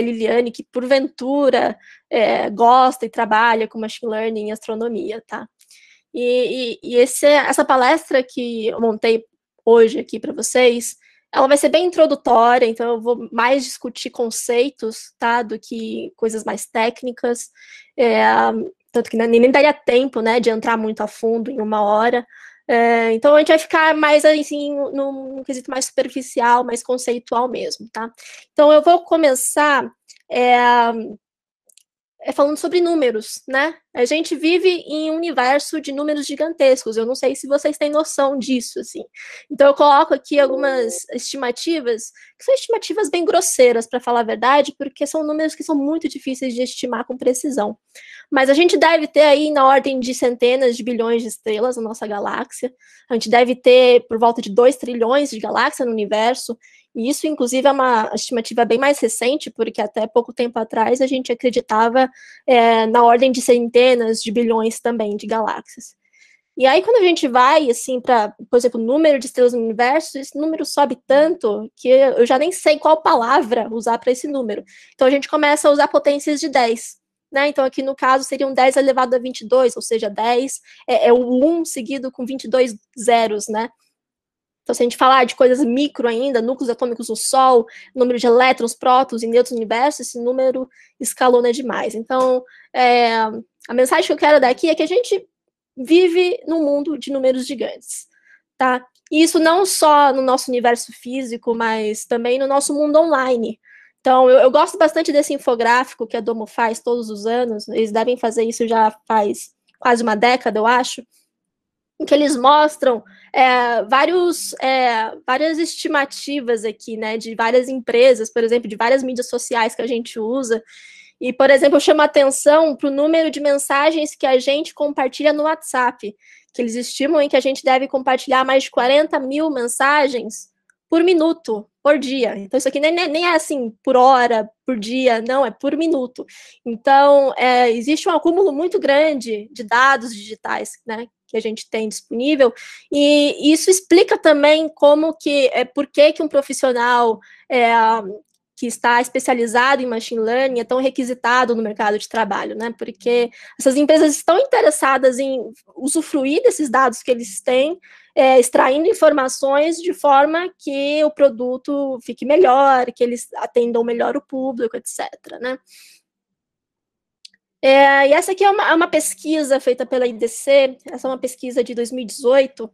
Liliane, que porventura é, gosta e trabalha com machine learning e astronomia, tá? E, e, e esse, essa palestra que eu montei hoje aqui para vocês, ela vai ser bem introdutória, então eu vou mais discutir conceitos, tá, do que coisas mais técnicas, é, tanto que nem, nem daria tempo, né, de entrar muito a fundo em uma hora, é, então a gente vai ficar mais assim num, num quesito mais superficial, mais conceitual mesmo, tá? Então eu vou começar é, é falando sobre números, né? A gente vive em um universo de números gigantescos. Eu não sei se vocês têm noção disso, assim. Então eu coloco aqui algumas estimativas, que são estimativas bem grosseiras, para falar a verdade, porque são números que são muito difíceis de estimar com precisão. Mas a gente deve ter aí na ordem de centenas de bilhões de estrelas na nossa galáxia. A gente deve ter por volta de 2 trilhões de galáxias no universo. E isso, inclusive, é uma estimativa bem mais recente, porque até pouco tempo atrás a gente acreditava é, na ordem de centenas de bilhões também de galáxias. E aí, quando a gente vai, assim, para, por exemplo, o número de estrelas no universo, esse número sobe tanto que eu já nem sei qual palavra usar para esse número. Então, a gente começa a usar potências de 10. Né? Então, aqui no caso, seriam 10 elevado a 22, ou seja, 10 é, é o 1 seguido com 22 zeros, né? Então, se a gente falar de coisas micro ainda, núcleos atômicos do Sol, número de elétrons, prótons e nêutrons no universo, esse número escalona demais. Então, é, a mensagem que eu quero dar aqui é que a gente vive num mundo de números gigantes, tá? E isso não só no nosso universo físico, mas também no nosso mundo online. Então, eu, eu gosto bastante desse infográfico que a Domo faz todos os anos, eles devem fazer isso já faz quase uma década, eu acho, em que eles mostram é, vários, é, várias estimativas aqui, né, de várias empresas, por exemplo, de várias mídias sociais que a gente usa. E, por exemplo, eu chamo a atenção para o número de mensagens que a gente compartilha no WhatsApp, que eles estimam em que a gente deve compartilhar mais de 40 mil mensagens por minuto, por dia. Então, isso aqui nem, nem é assim por hora, por dia, não, é por minuto. Então, é, existe um acúmulo muito grande de dados digitais, né, que a gente tem disponível, e isso explica também como que, é, por que, que um profissional é, que está especializado em machine learning é tão requisitado no mercado de trabalho, né? Porque essas empresas estão interessadas em usufruir desses dados que eles têm, é, extraindo informações de forma que o produto fique melhor, que eles atendam melhor o público, etc. Né? É, e essa aqui é uma, é uma, pesquisa feita pela IDC, essa é uma pesquisa de 2018,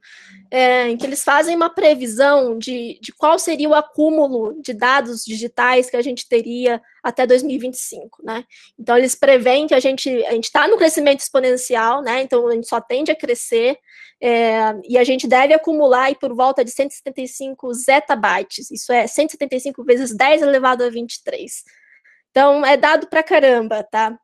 é, em que eles fazem uma previsão de, de qual seria o acúmulo de dados digitais que a gente teria até 2025, né? Então, eles preveem que a gente a está no crescimento exponencial, né? Então, a gente só tende a crescer, é, e a gente deve acumular por volta de 175 zettabytes, isso é 175 vezes 10 elevado a 23. Então, é dado para caramba, tá?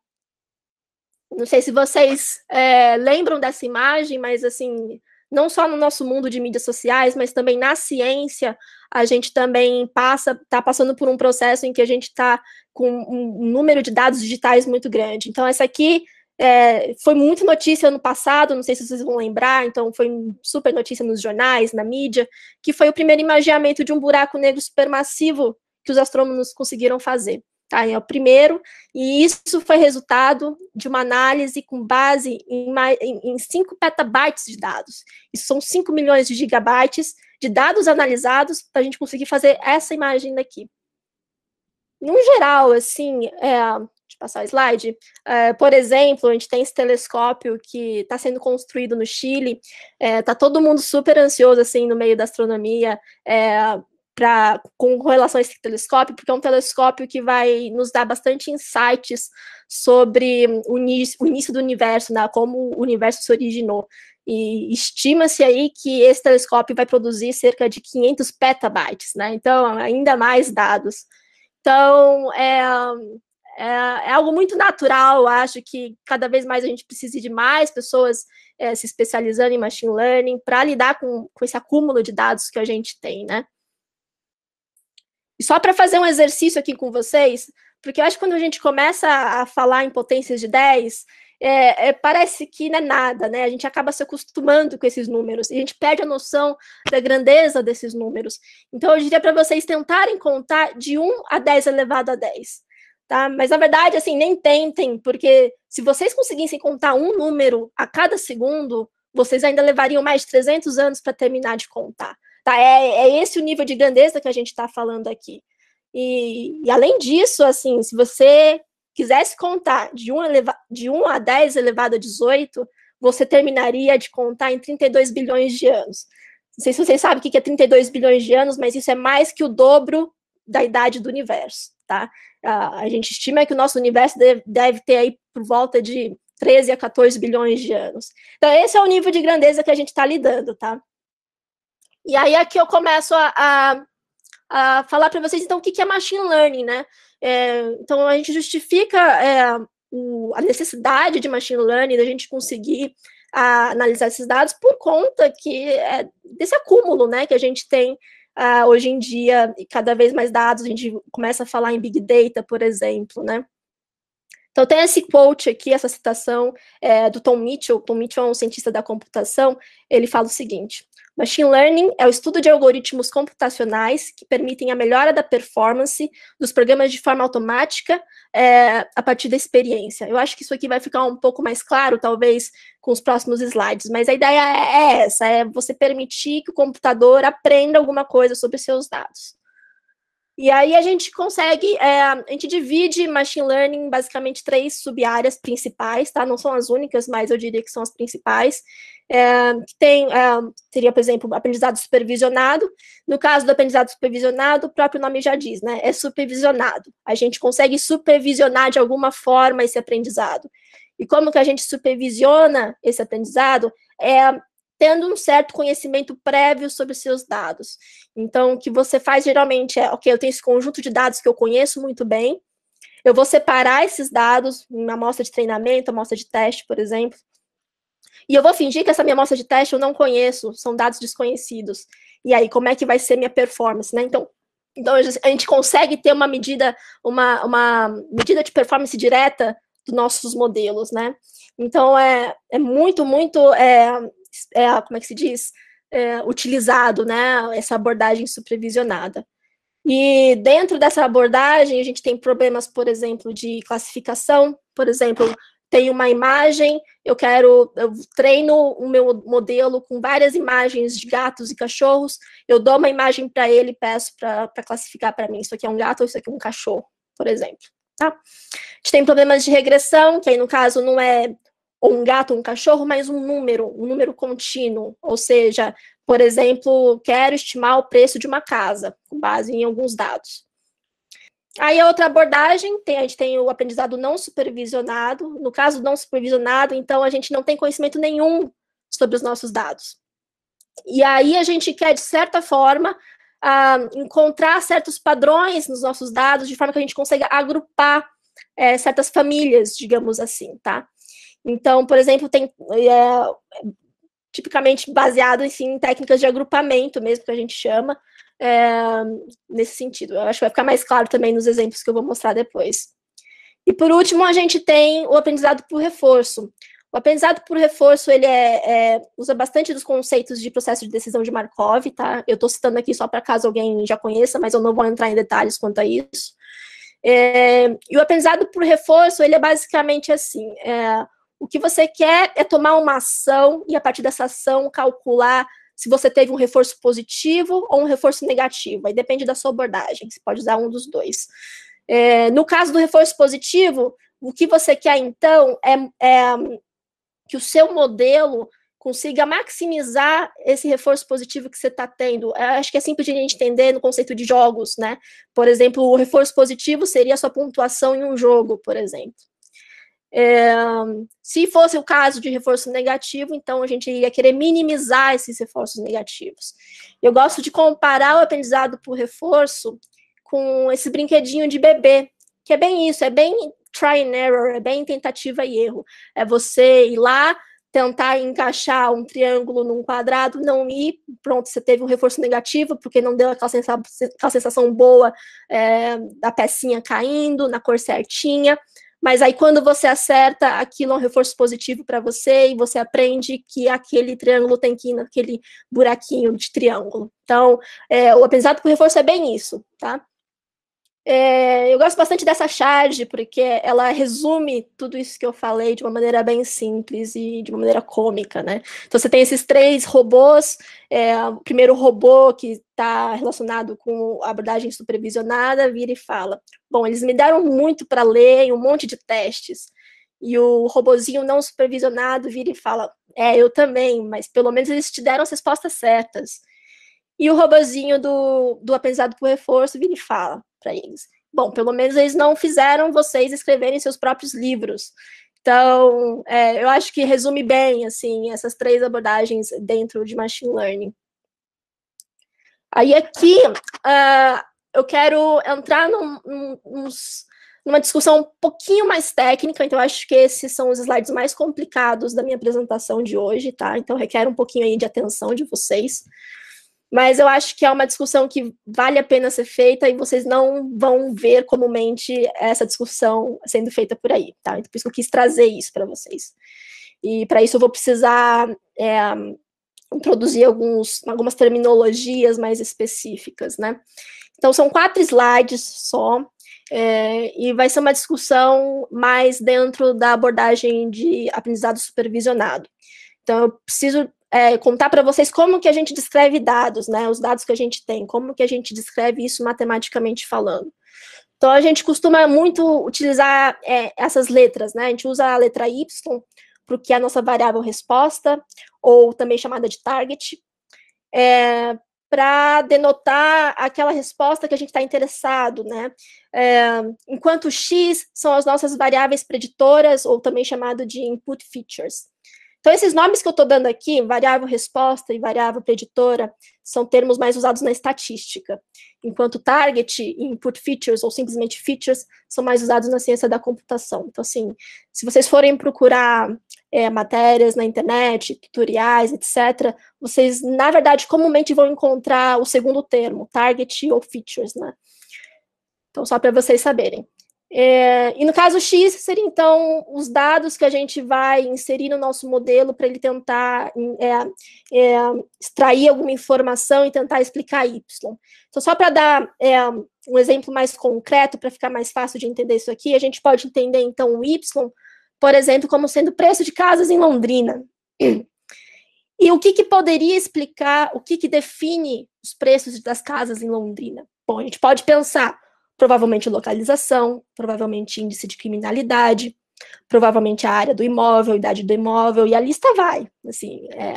Não sei se vocês é, lembram dessa imagem, mas assim, não só no nosso mundo de mídias sociais, mas também na ciência, a gente também passa, está passando por um processo em que a gente está com um número de dados digitais muito grande. Então, essa aqui é, foi muito notícia no passado, não sei se vocês vão lembrar, então foi super notícia nos jornais, na mídia, que foi o primeiro imaginamento de um buraco negro supermassivo que os astrônomos conseguiram fazer. Tá, é o primeiro, e isso foi resultado de uma análise com base em, em 5 petabytes de dados. Isso são 5 milhões de gigabytes de dados analisados para a gente conseguir fazer essa imagem daqui. No geral, assim, é, deixa eu passar o slide, é, por exemplo, a gente tem esse telescópio que está sendo construído no Chile, está é, todo mundo super ansioso, assim, no meio da astronomia, é, pra, com relação a esse telescópio, porque é um telescópio que vai nos dar bastante insights sobre o início, o início do universo, né, como o universo se originou. E estima-se aí que esse telescópio vai produzir cerca de 500 petabytes, né? Então, ainda mais dados. Então, é, é, é, algo muito natural, acho que cada vez mais a gente precisa de mais pessoas é, se especializando em machine learning para lidar com, com esse acúmulo de dados que a gente tem, né? E só para fazer um exercício aqui com vocês, porque eu acho que quando a gente começa a falar em potências de 10, é, é, parece que não é nada, né? A gente acaba se acostumando com esses números, e a gente perde a noção da grandeza desses números. Então, eu diria para vocês tentarem contar de 1 a 10 elevado a 10. tá? Mas na verdade, assim, nem tentem, porque se vocês conseguissem contar um número a cada segundo, vocês ainda levariam mais de 300 anos para terminar de contar. Tá? É, é esse o nível de grandeza que a gente está falando aqui. E, e, além disso, assim, se você quisesse contar de 1, eleva, de 1 a 10 elevado a 18, você terminaria de contar em 32 bilhões de anos. Não sei se vocês sabem o que é 32 bilhões de anos, mas isso é mais que o dobro da idade do universo, tá? A, gente estima que o nosso universo deve, deve ter aí por volta de 13 a 14 bilhões de anos. Então, esse é o nível de grandeza que a gente está lidando, tá? E aí aqui eu começo a, a, a falar para vocês, então, o que é machine learning, né? É, então, a gente justifica é, o, a necessidade de machine learning, da gente conseguir a, analisar esses dados por conta que é, desse acúmulo, né, que a gente tem Uh, hoje em dia, e cada vez mais dados, a gente começa a falar em Big Data, por exemplo, né? Então, tem esse quote aqui, essa citação é, do Tom Mitchell. Tom Mitchell é um cientista da computação. Ele fala o seguinte: Machine Learning é o estudo de algoritmos computacionais que permitem a melhora da performance dos programas de forma automática é, a partir da experiência. Eu acho que isso aqui vai ficar um pouco mais claro, talvez, com os próximos slides, mas a ideia é, é essa: é você permitir que o computador aprenda alguma coisa sobre seus dados. E aí a gente consegue, é, a gente divide machine learning em basicamente três sub-áreas principais, tá? Não são as únicas, mas eu diria que são as principais. É, tem, é, teria, por exemplo, aprendizado supervisionado. No caso do aprendizado supervisionado, o próprio nome já diz, né? É supervisionado. A gente consegue supervisionar de alguma forma esse aprendizado. E como que a gente supervisiona esse aprendizado? É tendo um certo conhecimento prévio sobre seus dados. Então, o que você faz geralmente é, ok, eu tenho esse conjunto de dados que eu conheço muito bem, eu vou separar esses dados em uma amostra de treinamento, amostra de teste, por exemplo, e eu vou fingir que essa minha amostra de teste eu não conheço, são dados desconhecidos. E aí, como é que vai ser minha performance, né? Então, então a gente consegue ter uma medida, uma, uma medida de performance direta dos nossos modelos, né? Então, é, é muito, muito é, é, como é que se diz, é, utilizado, né, essa abordagem supervisionada. E dentro dessa abordagem, a gente tem problemas, por exemplo, de classificação, por exemplo, tem uma imagem, eu quero, eu treino o meu modelo com várias imagens de gatos e cachorros, eu dou uma imagem para ele e peço para classificar para mim, isso aqui é um gato ou isso aqui é um cachorro, por exemplo. Tá? A gente tem problemas de regressão, que aí no caso não é um gato ou um cachorro, mas um número, um número contínuo. Ou seja, por exemplo, quero estimar o preço de uma casa, com base em alguns dados. Aí a outra abordagem, tem, a gente tem o aprendizado não supervisionado. No caso não supervisionado, então a gente não tem conhecimento nenhum sobre os nossos dados. E aí a gente quer, de certa forma, uh, encontrar certos padrões nos nossos dados, de forma que a gente consiga agrupar é, certas famílias, digamos assim, tá? Então, por exemplo, tem é, tipicamente baseado assim, em técnicas de agrupamento mesmo, que a gente chama, é, nesse sentido. Eu acho que vai ficar mais claro também nos exemplos que eu vou mostrar depois. E por último, a gente tem o aprendizado por reforço. O aprendizado por reforço, ele é, é, usa bastante dos conceitos de processo de decisão de Markov, tá? Eu estou citando aqui só para caso alguém já conheça, mas eu não vou entrar em detalhes quanto a isso. É, e o aprendizado por reforço, ele é basicamente assim, é, o que você quer é tomar uma ação e, a partir dessa ação, calcular se você teve um reforço positivo ou um reforço negativo. Aí depende da sua abordagem, você pode usar um dos dois. É, no caso do reforço positivo, o que você quer, então, é, é que o seu modelo consiga maximizar esse reforço positivo que você está tendo. Eu acho que é simples de entender no conceito de jogos, né? Por exemplo, o reforço positivo seria a sua pontuação em um jogo, por exemplo. É, se fosse o caso de reforço negativo, então a gente iria querer minimizar esses reforços negativos. Eu gosto de comparar o aprendizado por reforço com esse brinquedinho de bebê, que é bem isso, é bem try and error, é bem tentativa e erro. É você ir lá, tentar encaixar um triângulo num quadrado, não ir, pronto, você teve um reforço negativo, porque não deu aquela sensação, aquela sensação boa é, da pecinha caindo, na cor certinha. Mas aí, quando você acerta, aquilo é um reforço positivo para você e você aprende que aquele triângulo tem que ir naquele buraquinho de triângulo. Então, é, o aprendizado por reforço é bem isso, tá? É, eu gosto bastante dessa charge, porque ela resume tudo isso que eu falei de uma maneira bem simples e de uma maneira cômica, né? Então você tem esses três robôs, é, o primeiro robô que está relacionado com a abordagem supervisionada, vira e fala, bom, eles me deram muito para ler um monte de testes, e o robozinho não supervisionado vira e fala, é, eu também, mas pelo menos eles te deram as respostas certas. E o robozinho do, do aprendizado por reforço vira e fala, para eles. Bom, pelo menos eles não fizeram vocês escreverem seus próprios livros. Então, é, eu acho que resume bem, assim, essas três abordagens dentro de machine learning. Aí aqui, uh, eu quero entrar num, num, numa discussão um pouquinho mais técnica, então acho que esses são os slides mais complicados da minha apresentação de hoje, tá? Então requer um pouquinho aí de atenção de vocês mas eu acho que é uma discussão que vale a pena ser feita e vocês não vão ver comumente essa discussão sendo feita por aí, tá? Então, por isso que eu quis trazer isso para vocês. E para isso eu vou precisar é, introduzir alguns, algumas terminologias mais específicas, né? Então, são quatro slides só, é, e vai ser uma discussão mais dentro da abordagem de aprendizado supervisionado. Então, eu preciso é, contar para vocês como que a gente descreve dados, né? Os dados que a gente tem, como que a gente descreve isso matematicamente falando. Então, a gente costuma muito utilizar é, essas letras, né? A gente usa a letra Y para o que é a nossa variável resposta, ou também chamada de target, é, para denotar aquela resposta que a gente está interessado, né? É, enquanto X são as nossas variáveis preditoras, ou também chamado de input features. Então, esses nomes que eu estou dando aqui, variável resposta e variável preditora, são termos mais usados na estatística, enquanto target input features, ou simplesmente features, são mais usados na ciência da computação. Então, assim, se vocês forem procurar é, matérias na internet, tutoriais, etc., vocês, na verdade, comumente vão encontrar o segundo termo, target ou features, né? Então, só para vocês saberem. É, e no caso X, seria então os dados que a gente vai inserir no nosso modelo para ele tentar é, é, extrair alguma informação e tentar explicar Y. Então, só para dar é, um exemplo mais concreto, para ficar mais fácil de entender isso aqui, a gente pode entender então o Y, por exemplo, como sendo preço de casas em Londrina. E o que, que poderia explicar, o que, que define os preços das casas em Londrina? Bom, a gente pode pensar provavelmente localização, provavelmente índice de criminalidade, provavelmente a área do imóvel, idade do imóvel, e a lista vai. Assim, é,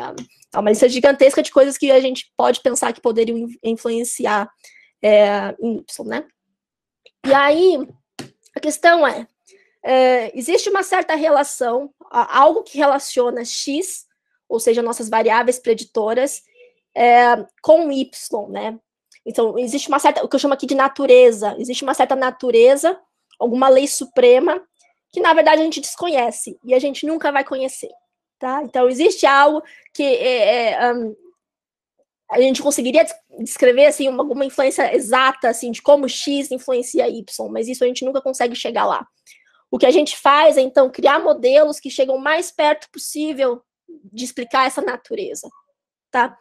é uma lista gigantesca de coisas que a gente pode pensar que poderiam influenciar é, em Y, né? E aí, a questão é, é, existe uma certa relação, algo que relaciona X, ou seja, nossas variáveis preditoras, é, com Y, né? Então, existe uma certa, o que eu chamo aqui de natureza, existe uma certa natureza, alguma lei suprema, que na verdade a gente desconhece e a gente nunca vai conhecer, tá? Então, existe algo que é, é, um, a gente conseguiria descrever, assim, uma, uma influência exata, assim, de como X influencia Y, mas isso a gente nunca consegue chegar lá. O que a gente faz é, então, criar modelos que chegam mais perto possível de explicar essa natureza, tá?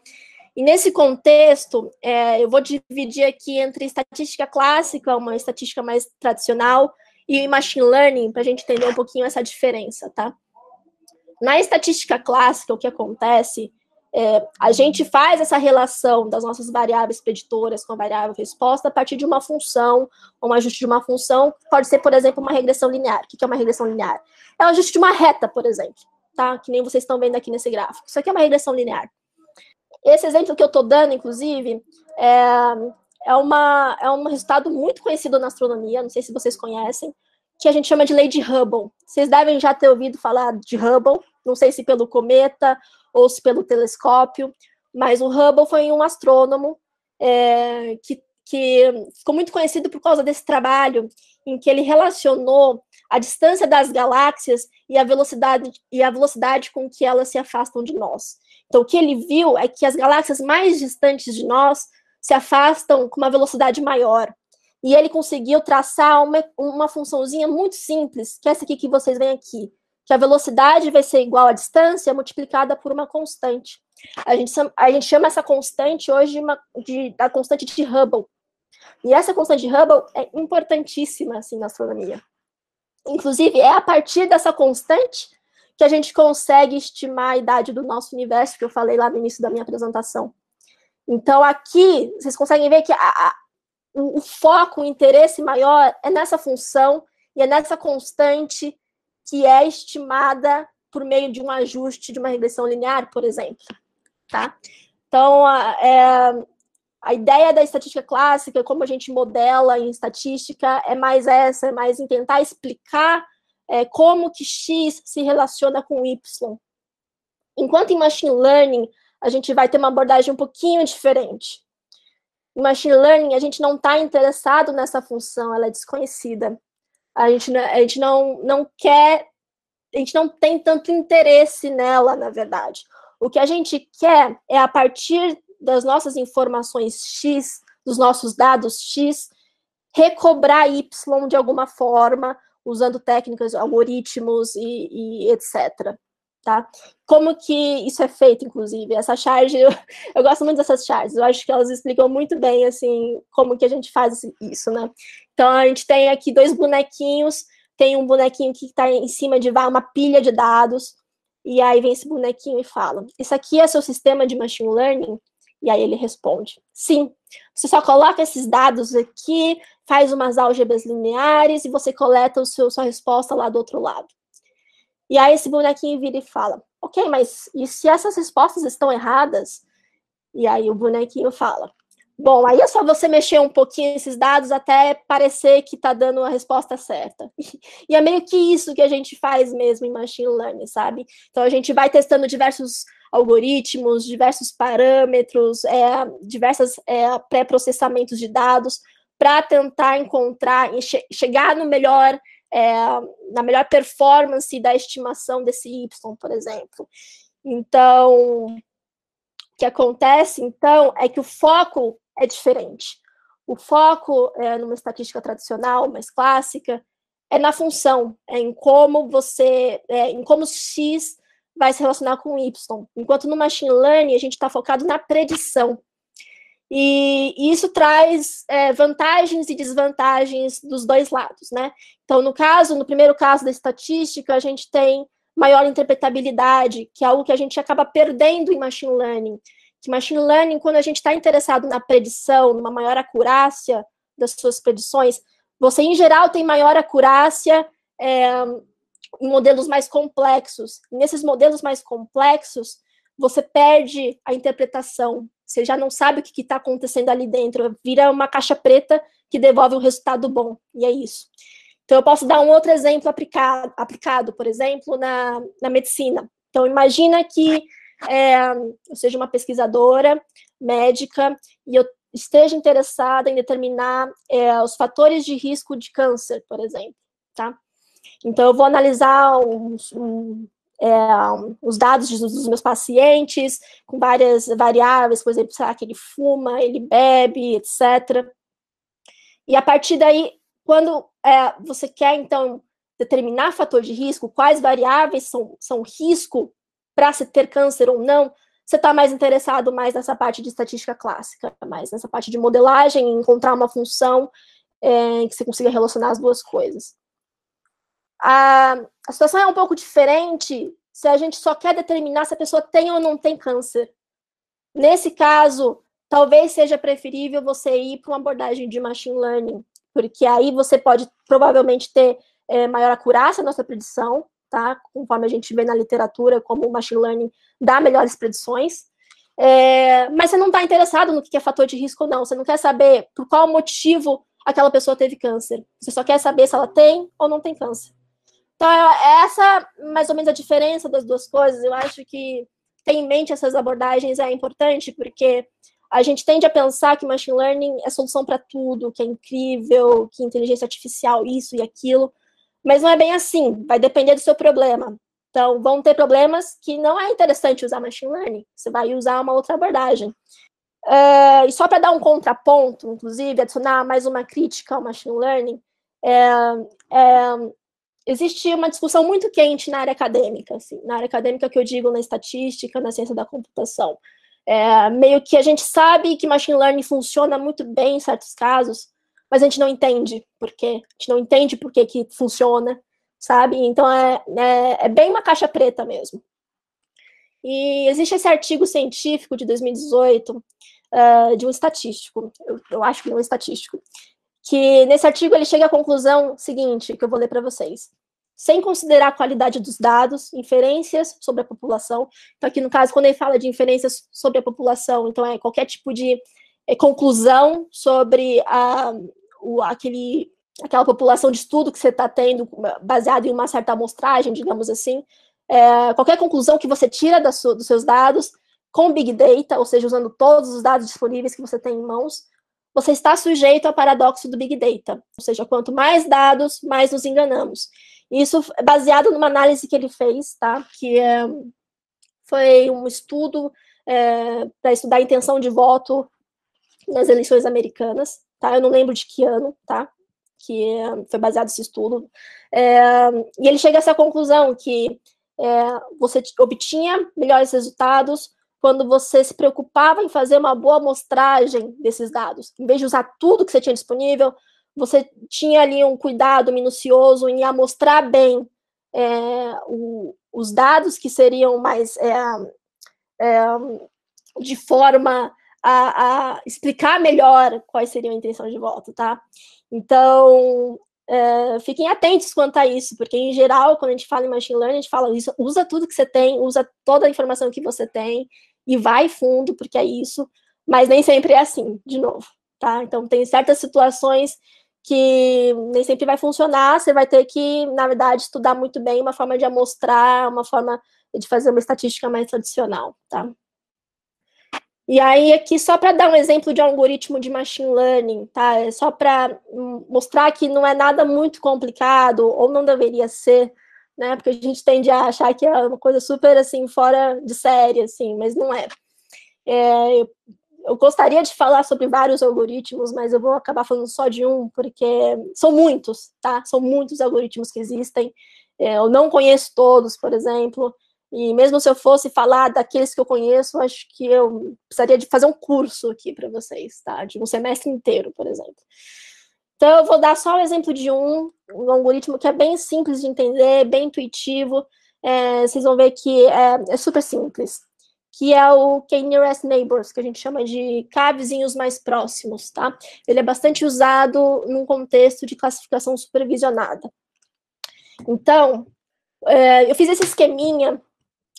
E nesse contexto, é, eu vou dividir aqui entre estatística clássica, uma estatística mais tradicional, e machine learning, para a gente entender um pouquinho essa diferença, tá? Na estatística clássica, o que acontece é, a gente faz essa relação das nossas variáveis preditoras com a variável resposta a partir de uma função, um ajuste de uma função, pode ser, por exemplo, uma regressão linear. O que é uma regressão linear? É o ajuste de uma reta, por exemplo, tá? Que nem vocês estão vendo aqui nesse gráfico. Isso aqui é uma regressão linear. Esse exemplo que eu estou dando, inclusive, é, é, uma, é um resultado muito conhecido na astronomia, não sei se vocês conhecem, que a gente chama de lei de Hubble. Vocês devem já ter ouvido falar de Hubble, não sei se pelo cometa ou se pelo telescópio, mas o Hubble foi um astrônomo é, que, que ficou muito conhecido por causa desse trabalho em que ele relacionou a distância das galáxias e a velocidade e a velocidade com que elas se afastam de nós. Então, o que ele viu é que as galáxias mais distantes de nós se afastam com uma velocidade maior. E ele conseguiu traçar uma, uma funçãozinha muito simples, que é essa aqui que vocês veem aqui, que a velocidade vai ser igual à distância multiplicada por uma constante. A gente, a gente chama essa constante hoje de, uma, de, da constante de Hubble. E essa constante de Hubble é importantíssima assim, na astronomia. Inclusive, é a partir dessa constante que a gente consegue estimar a idade do nosso universo, que eu falei lá no início da minha apresentação. Então, aqui, vocês conseguem ver que a, a, o, foco, o interesse maior é nessa função e é nessa constante que é estimada por meio de um ajuste de uma regressão linear, por exemplo. Tá? Então, a, é, a ideia da estatística clássica, como a gente modela em estatística, é mais essa, é mais em tentar explicar é, como que X se relaciona com Y. Enquanto em machine learning, a gente vai ter uma abordagem um pouquinho diferente. Em machine learning, a gente não está interessado nessa função, ela é desconhecida. A gente, a gente não, não quer, a gente não tem tanto interesse nela, na verdade. O que a gente quer é, a partir das nossas informações X, dos nossos dados X, recobrar Y de alguma forma, usando técnicas, algoritmos e, e etc. Tá? Como que isso é feito, inclusive? Essa charge, eu, eu, gosto muito dessas charges, eu acho que elas explicam muito bem, assim, como que a gente faz isso, né? Então, a gente tem aqui dois bonequinhos, tem um bonequinho que está em cima de uma pilha de dados, e aí vem esse bonequinho e fala, isso aqui é seu sistema de machine learning? E aí ele responde: sim. Você só coloca esses dados aqui, faz umas álgebras lineares e você coleta o seu, sua resposta lá do outro lado. E aí esse bonequinho vira e fala: ok, mas e se essas respostas estão erradas? E aí o bonequinho fala: bom, aí é só você mexer um pouquinho esses dados até parecer que está dando a resposta certa. E é meio que isso que a gente faz mesmo em machine learning, sabe? Então a gente vai testando diversos algoritmos, diversos parâmetros, é, diversos é, pré-processamentos de dados para tentar encontrar, che chegar no melhor, é, na melhor performance da estimação desse y, por exemplo. Então, o que acontece, então, é que o foco é diferente. O foco, é, numa estatística tradicional, mais clássica, é na função, é em como você, é, em como x vai se relacionar com Y. Enquanto no machine learning a gente está focado na predição. E, isso traz é, vantagens e desvantagens dos dois lados, né? Então, no caso, no primeiro caso da estatística, a gente tem maior interpretabilidade, que é algo que a gente acaba perdendo em machine learning. Que machine learning, quando a gente está interessado na predição, numa maior acurácia das suas predições, você, em geral, tem maior acurácia é, em modelos mais complexos. Nesses modelos mais complexos, você perde a interpretação. Você já não sabe o que está acontecendo ali dentro. Vira uma caixa preta que devolve um resultado bom. E é isso. Então, eu posso dar um outro exemplo aplicado, aplicado por exemplo, na, na medicina. Então, imagina que é, eu seja uma pesquisadora médica e eu esteja interessada em determinar é, os fatores de risco de câncer, por exemplo? Então, eu vou analisar os, um, é, os dados dos meus pacientes, com várias variáveis, por exemplo, será que ele fuma, ele bebe, etc. E a partir daí, quando é, você quer, então, determinar fator de risco, quais variáveis são, são risco para se ter câncer ou não, você está mais interessado mais nessa parte de estatística clássica, mais nessa parte de modelagem, encontrar uma função é, que você consiga relacionar as duas coisas. A, a situação é um pouco diferente se a gente só quer determinar se a pessoa tem ou não tem câncer. Nesse caso, talvez seja preferível você ir para uma abordagem de machine learning, porque aí você pode provavelmente ter é, maior acurácia na sua predição, tá? Conforme a gente vê na literatura, como o machine learning dá melhores predições. É, mas você não está interessado no que é fator de risco ou não. Você não quer saber por qual motivo aquela pessoa teve câncer. Você só quer saber se ela tem ou não tem câncer. Então, é essa mais ou menos a diferença das duas coisas. Eu acho que ter em mente essas abordagens é importante, porque a gente tende a pensar que machine learning é solução para tudo, que é incrível, que inteligência artificial, isso e aquilo, mas não é bem assim, vai depender do seu problema. Então, vão ter problemas que não é interessante usar machine learning, você vai usar uma outra abordagem. Uh, e só para dar um contraponto, inclusive, adicionar mais uma crítica ao machine learning, é, é, existe uma discussão muito quente na área acadêmica, assim, na área acadêmica que eu digo na estatística, na ciência da computação. É, meio que a gente sabe que machine learning funciona muito bem em certos casos, mas a gente não entende por quê. A gente não entende por que, que funciona, sabe? Então é, é, é bem uma caixa preta mesmo. E existe esse artigo científico de 2018 uh, ah, de um estatístico, eu, eu acho que é um estatístico, que nesse artigo ele chega à conclusão seguinte, que eu vou ler para vocês. Sem considerar a qualidade dos dados, inferências sobre a população. Então, aqui no caso, quando ele fala de inferências sobre a população, então é qualquer tipo de é, conclusão sobre a, o, aquele, aquela população de estudo que você está tendo, baseado em uma certa amostragem, digamos assim, é, qualquer conclusão que você tira dos seus dados com Big Data, ou seja, usando todos os dados disponíveis que você tem em mãos, você está sujeito ao paradoxo do Big Data. Ou seja, quanto mais dados, mais nos enganamos. Isso é baseado numa análise que ele fez, tá? Que é, foi um estudo é, para estudar a intenção de voto nas eleições americanas, tá? Eu não lembro de que ano, tá? Que é, foi baseado nesse estudo. É, e ele chega a essa conclusão que é, você obtinha melhores resultados quando você se preocupava em fazer uma boa amostragem desses dados. Em vez de usar tudo que você tinha disponível, você tinha ali um cuidado minucioso em amostrar bem é, o, os dados que seriam mais é, é, de forma a, a, explicar melhor quais seriam a intenção de voto, tá? Então, Uh, fiquem atentos quanto a isso, porque em geral, quando a gente fala em machine learning, a gente fala isso, usa tudo que você tem, usa toda a informação que você tem e vai fundo, porque é isso, mas nem sempre é assim, de novo, tá? Então tem certas situações que nem sempre vai funcionar, você vai ter que, na verdade, estudar muito bem uma forma de amostrar, uma forma de fazer uma estatística mais tradicional, tá? E aí, aqui, só para dar um exemplo de algoritmo de machine learning, tá? É só para mostrar que não é nada muito complicado, ou não deveria ser, né? Porque a gente tende a achar que é uma coisa super, assim, fora de série, assim, mas não é. é eu, eu gostaria de falar sobre vários algoritmos, mas eu vou acabar falando só de um, porque são muitos, tá? São muitos algoritmos que existem. É, eu não conheço todos, por exemplo. E mesmo se eu fosse falar daqueles que eu conheço, acho que eu precisaria de fazer um curso aqui para vocês, tá? De um semestre inteiro, por exemplo. Então, eu vou dar só o um exemplo de um, um algoritmo que é bem simples de entender, bem intuitivo. É, vocês vão ver que é, é, super simples, que é o K-Nearest Neighbors, que a gente chama de K vizinhos mais próximos, tá? Ele é bastante usado num contexto de classificação supervisionada. Então, é, eu fiz esse esqueminha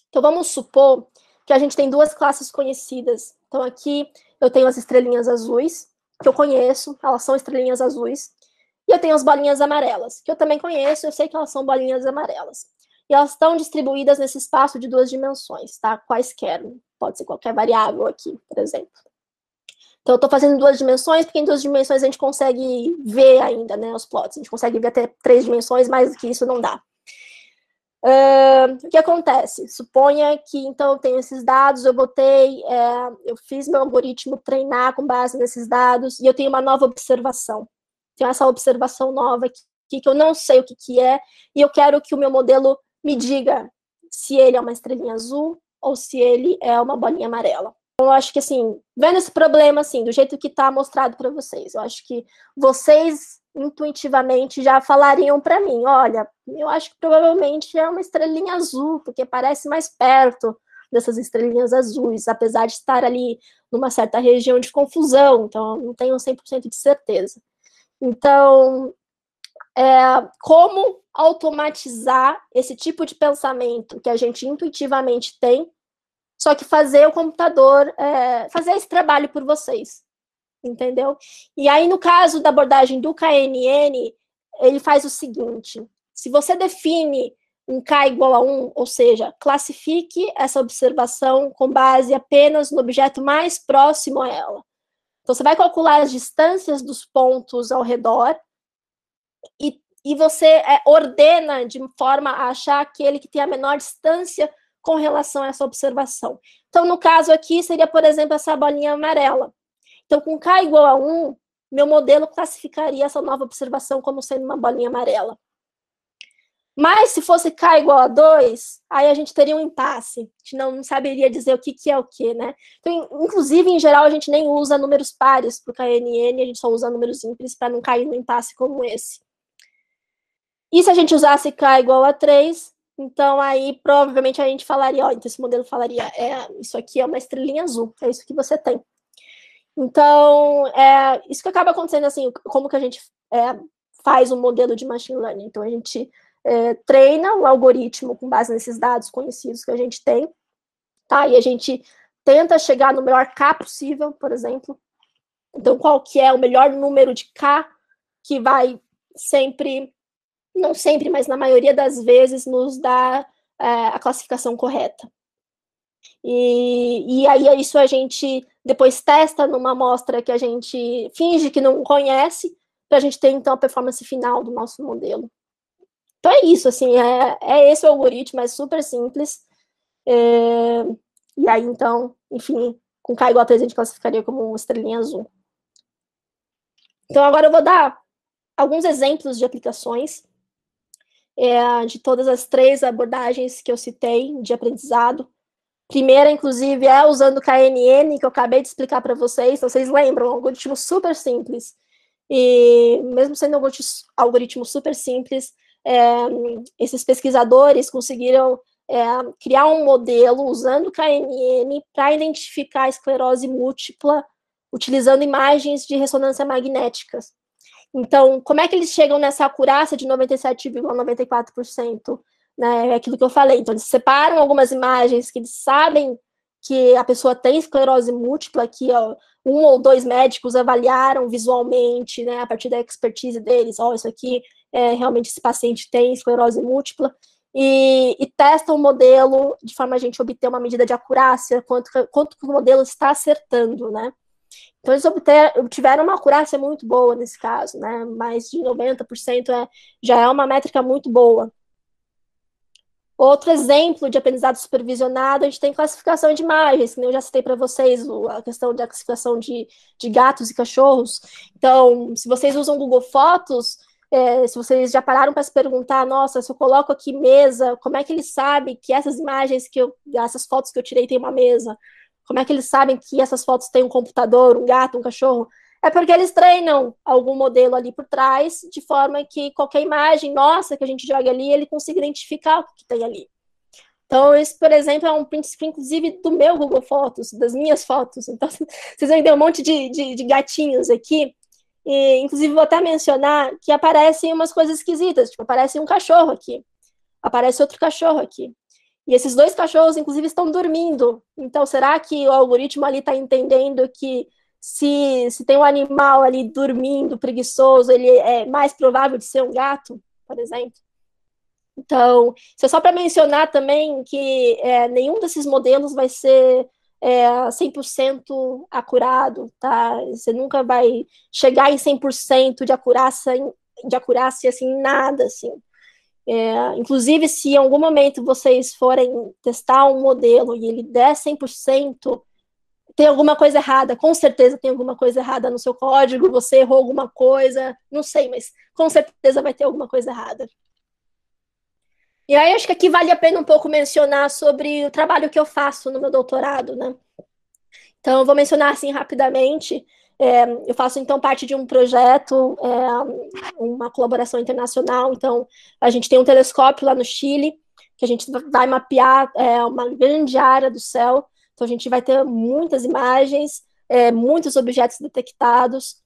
então vamos supor que a gente tem duas classes conhecidas. Então aqui eu tenho as estrelinhas azuis, que eu conheço, elas são estrelinhas azuis. E eu tenho as bolinhas amarelas, que eu também conheço, eu sei que elas são bolinhas amarelas. E elas estão distribuídas nesse espaço de duas dimensões, tá? Quaisquer. Pode ser qualquer variável aqui, por exemplo. Então, eu estou fazendo duas dimensões, porque em duas dimensões a gente consegue ver ainda, né, os plots. A gente consegue ver até três dimensões, mais do que isso não dá. Uh, o que acontece? Suponha que então eu tenho esses dados, eu botei, é, eu fiz meu algoritmo treinar com base nesses dados e eu tenho uma nova observação. Tenho essa observação nova aqui que eu não sei o que, que é e eu quero que o meu modelo me diga se ele é uma estrelinha azul ou se ele é uma bolinha amarela. Então, eu acho que assim, vendo esse problema assim, do jeito que está mostrado para vocês, eu acho que vocês intuitivamente já falariam para mim: olha, eu acho que provavelmente é uma estrelinha azul, porque parece mais perto dessas estrelinhas azuis, apesar de estar ali numa certa região de confusão, então não tenho 100% de certeza. Então, é, como automatizar esse tipo de pensamento que a gente intuitivamente tem, só que fazer o computador é, fazer esse trabalho por vocês entendeu? E aí, no caso da abordagem do KNN, ele faz o seguinte: se você define um K igual a 1, ou seja, classifique essa observação com base apenas no objeto mais próximo a ela. Então, você vai calcular as distâncias dos pontos ao redor e, e você é, ordena de forma a achar aquele que tem a menor distância com relação a essa observação. Então, no caso aqui, seria, por exemplo, essa bolinha amarela. Então, com K igual a 1, meu modelo classificaria essa nova observação como sendo uma bolinha amarela. Mas se fosse K igual a 2, aí a gente teria um impasse. A gente não saberia dizer o que, que é o que, né? Então, inclusive, em geral, a gente nem usa números pares para o KNN, a gente só usa números simples para não cair num impasse como esse. E se a gente usasse K igual a 3, então aí provavelmente a gente falaria, ó, então esse modelo falaria, é, isso aqui é uma estrelinha azul, é isso que você tem. Então, é, isso que acaba acontecendo assim, como que a gente é, faz um modelo de machine learning. Então, a gente é, treina o algoritmo com base nesses dados conhecidos que a gente tem, tá? E a gente tenta chegar no melhor K possível, por exemplo. Então, qual que é o melhor número de K que vai sempre, não sempre, mas na maioria das vezes, nos dar é, a classificação correta. E, e aí isso a gente depois testa numa amostra que a gente finge que não conhece, para a gente ter, então, a performance final do nosso modelo. Então é isso, assim, é, é esse o algoritmo, é super simples. É, e aí, então, enfim, com K igual a 3 a gente classificaria como uma estrelinha azul. Então agora eu vou dar alguns exemplos de aplicações é, de todas as três abordagens que eu citei de aprendizado. Primeira, inclusive, é usando KNN, que eu acabei de explicar para vocês. Então, vocês lembram, um algoritmo super simples. E mesmo sendo um algoritmo super simples, é, esses pesquisadores conseguiram é, criar um modelo usando KNN para identificar a esclerose múltipla utilizando imagens de ressonância magnética. Então, como é que eles chegam nessa acurácia de 97,94%? Né? É aquilo que eu falei. Então, eles separam algumas imagens que eles sabem que a pessoa tem esclerose múltipla, que ó, um ou dois médicos avaliaram visualmente, né, a partir da expertise deles, ó, isso aqui, é, realmente esse paciente tem esclerose múltipla, e, e testam o modelo de forma a gente obter uma medida de acurácia, quanto, quanto o modelo está acertando, né. Então, eles obter, obtiveram uma acurácia muito boa nesse caso, né, mais de 90% é, já é uma métrica muito boa. Outro exemplo de aprendizado supervisionado, a gente tem classificação de imagens, que eu já citei para vocês a questão da classificação de, de gatos e cachorros. Então, se vocês usam Google Fotos, é, se vocês já pararam para se perguntar, nossa, se eu coloco aqui mesa, como é que eles sabem que essas imagens que eu, essas fotos que eu tirei tem uma mesa? Como é que eles sabem que essas fotos têm um computador, um gato, um cachorro? É porque eles treinam algum modelo ali por trás, de forma que qualquer imagem nossa que a gente joga ali, ele consiga identificar o que tem ali. Então, esse, por exemplo, é um princípio, inclusive, do meu Google Fotos, das minhas fotos. Então, vocês vão ter um monte de, de, de gatinhos aqui. E, inclusive, vou até mencionar que aparecem umas coisas esquisitas. Tipo, aparece um cachorro aqui. Aparece outro cachorro aqui. E esses dois cachorros, inclusive, estão dormindo. Então, será que o algoritmo ali está entendendo que se, se tem um animal ali dormindo, preguiçoso, ele é mais provável de ser um gato, por exemplo. Então, isso é só para mencionar também que é, nenhum desses modelos vai ser é, 100% acurado, tá? Você nunca vai chegar em 100% de acurácia, de acurácia, assim, nada, assim. É, inclusive, se em algum momento vocês forem testar um modelo e ele der 100%, tem alguma coisa errada, com certeza tem alguma coisa errada no seu código, você errou alguma coisa, não sei, mas com certeza vai ter alguma coisa errada. E aí acho que aqui vale a pena um pouco mencionar sobre o trabalho que eu faço no meu doutorado, né? Então, eu vou mencionar assim rapidamente. É, eu faço então parte de um projeto, é, uma colaboração internacional. Então, a gente tem um telescópio lá no Chile, que a gente vai mapear é, uma grande área do céu então, a gente vai ter muitas imagens, é, muitos objetos detectados,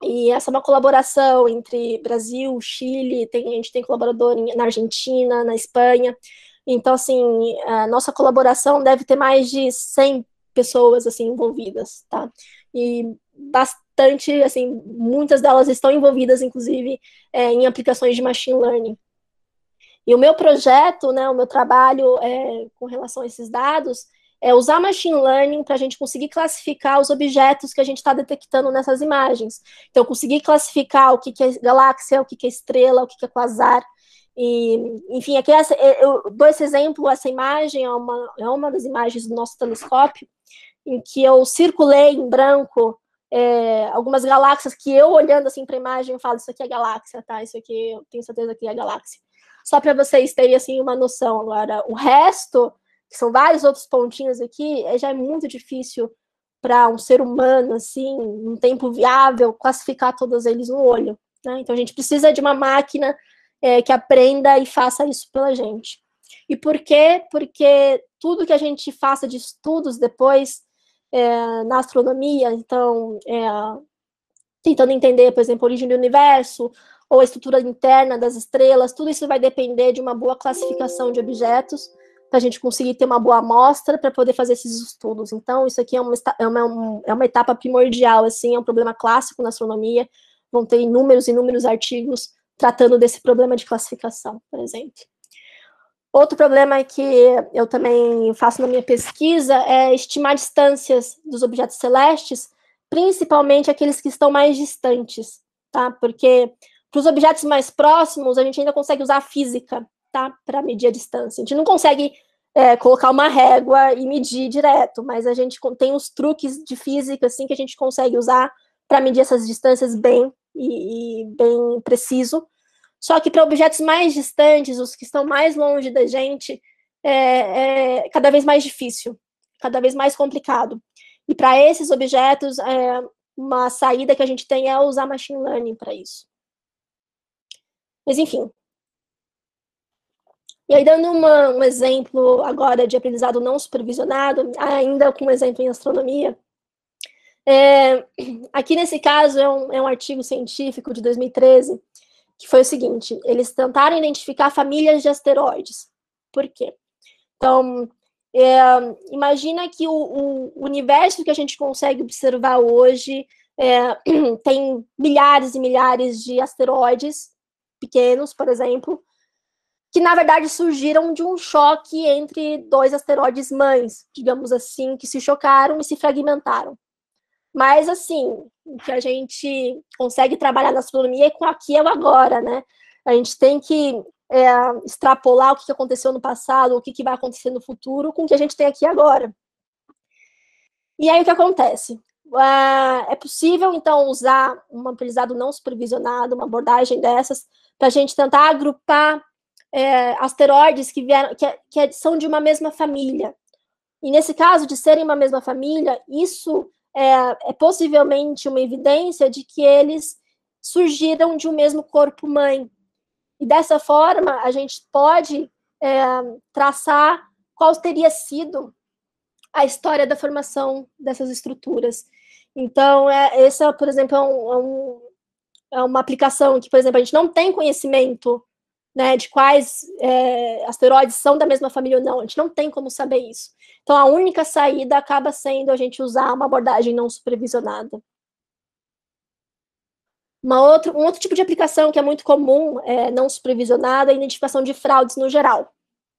e essa é uma colaboração entre Brasil, Chile, tem, a gente tem colaborador na Argentina, na Espanha. Então, assim, a nossa colaboração deve ter mais de 100 pessoas, assim, envolvidas, tá? E bastante, assim, muitas delas estão envolvidas, inclusive, é, em aplicações de machine learning. E o meu projeto, né, o meu trabalho é, com relação a esses dados, é usar machine learning para a gente conseguir classificar os objetos que a gente está detectando nessas imagens. Então, conseguir classificar o que, que é galáxia, o que, que é estrela, o que, que é quasar. E, enfim, aqui essa, eu dou esse exemplo, essa imagem é uma, é uma das imagens do nosso telescópio, em que eu circulei em branco é, algumas galáxias que eu, olhando assim para a imagem, eu falo, isso aqui é galáxia, tá? Isso aqui eu tenho certeza que é galáxia. Só para vocês terem assim uma noção. Agora, o resto, que são vários outros pontinhos aqui, é, já é muito difícil para um ser humano, assim, um tempo viável, classificar todos eles no olho. Né? Então a gente precisa de uma máquina é, que aprenda e faça isso pela gente. E por quê? Porque tudo que a gente faça de estudos depois é, na astronomia, então, é, tentando entender, por exemplo, a origem do universo, ou a estrutura interna das estrelas, tudo isso vai depender de uma boa classificação de objetos, para a gente conseguir ter uma boa amostra para poder fazer esses estudos. Então, isso aqui é uma, é, uma, é uma etapa primordial, assim, é um problema clássico na astronomia, vão ter inúmeros, inúmeros artigos tratando desse problema de classificação, por exemplo. Outro problema que eu também faço na minha pesquisa é estimar distâncias dos objetos celestes, principalmente aqueles que estão mais distantes, tá? Porque para os objetos mais próximos, a gente ainda consegue usar a física, tá? Para medir a distância. A gente não consegue é, colocar uma régua e medir direto, mas a gente tem os truques de física, assim, que a gente consegue usar para medir essas distâncias bem e, e bem preciso. Só que para objetos mais distantes, os que estão mais longe da gente, é, é cada vez mais difícil, cada vez mais complicado. E para esses objetos, é, uma saída que a gente tem é usar machine learning para isso. Mas, enfim. E aí, dando uma, um exemplo agora de aprendizado não supervisionado, ainda com um exemplo em astronomia, é, aqui nesse caso é um, é um artigo científico de 2013 que foi o seguinte: eles tentaram identificar famílias de asteroides. Por quê? Então, é, imagina que o, o, universo que a gente consegue observar hoje é, tem milhares e milhares de asteroides pequenos, por exemplo, que na verdade surgiram de um choque entre dois asteroides mães, digamos assim, que se chocaram e se fragmentaram. Mas, assim, o que a gente consegue trabalhar na astronomia é com aqui o agora, né? A gente tem que é, extrapolar o que aconteceu no passado, o que vai acontecer no futuro, com o que a gente tem aqui agora. E aí, o que acontece? É, é possível, então, usar um aprendizado não supervisionado, uma abordagem dessas, para a gente tentar agrupar é, asteroides que, vieram, que, que são de uma mesma família. E nesse caso, de serem uma mesma família, isso é, é possivelmente uma evidência de que eles surgiram de um mesmo corpo mãe. E dessa forma, a gente pode é, traçar qual teria sido a história da formação dessas estruturas. Então, é, essa, por exemplo, é, um, é, um, é, uma aplicação que, por exemplo, a gente não tem conhecimento né, de quais é, asteroides são da mesma família ou não. A gente não tem como saber isso. Então, a única saída acaba sendo a gente usar uma abordagem não supervisionada. Uma outra, um outro tipo de aplicação que é muito comum, é, não supervisionada, é a identificação de fraudes no geral.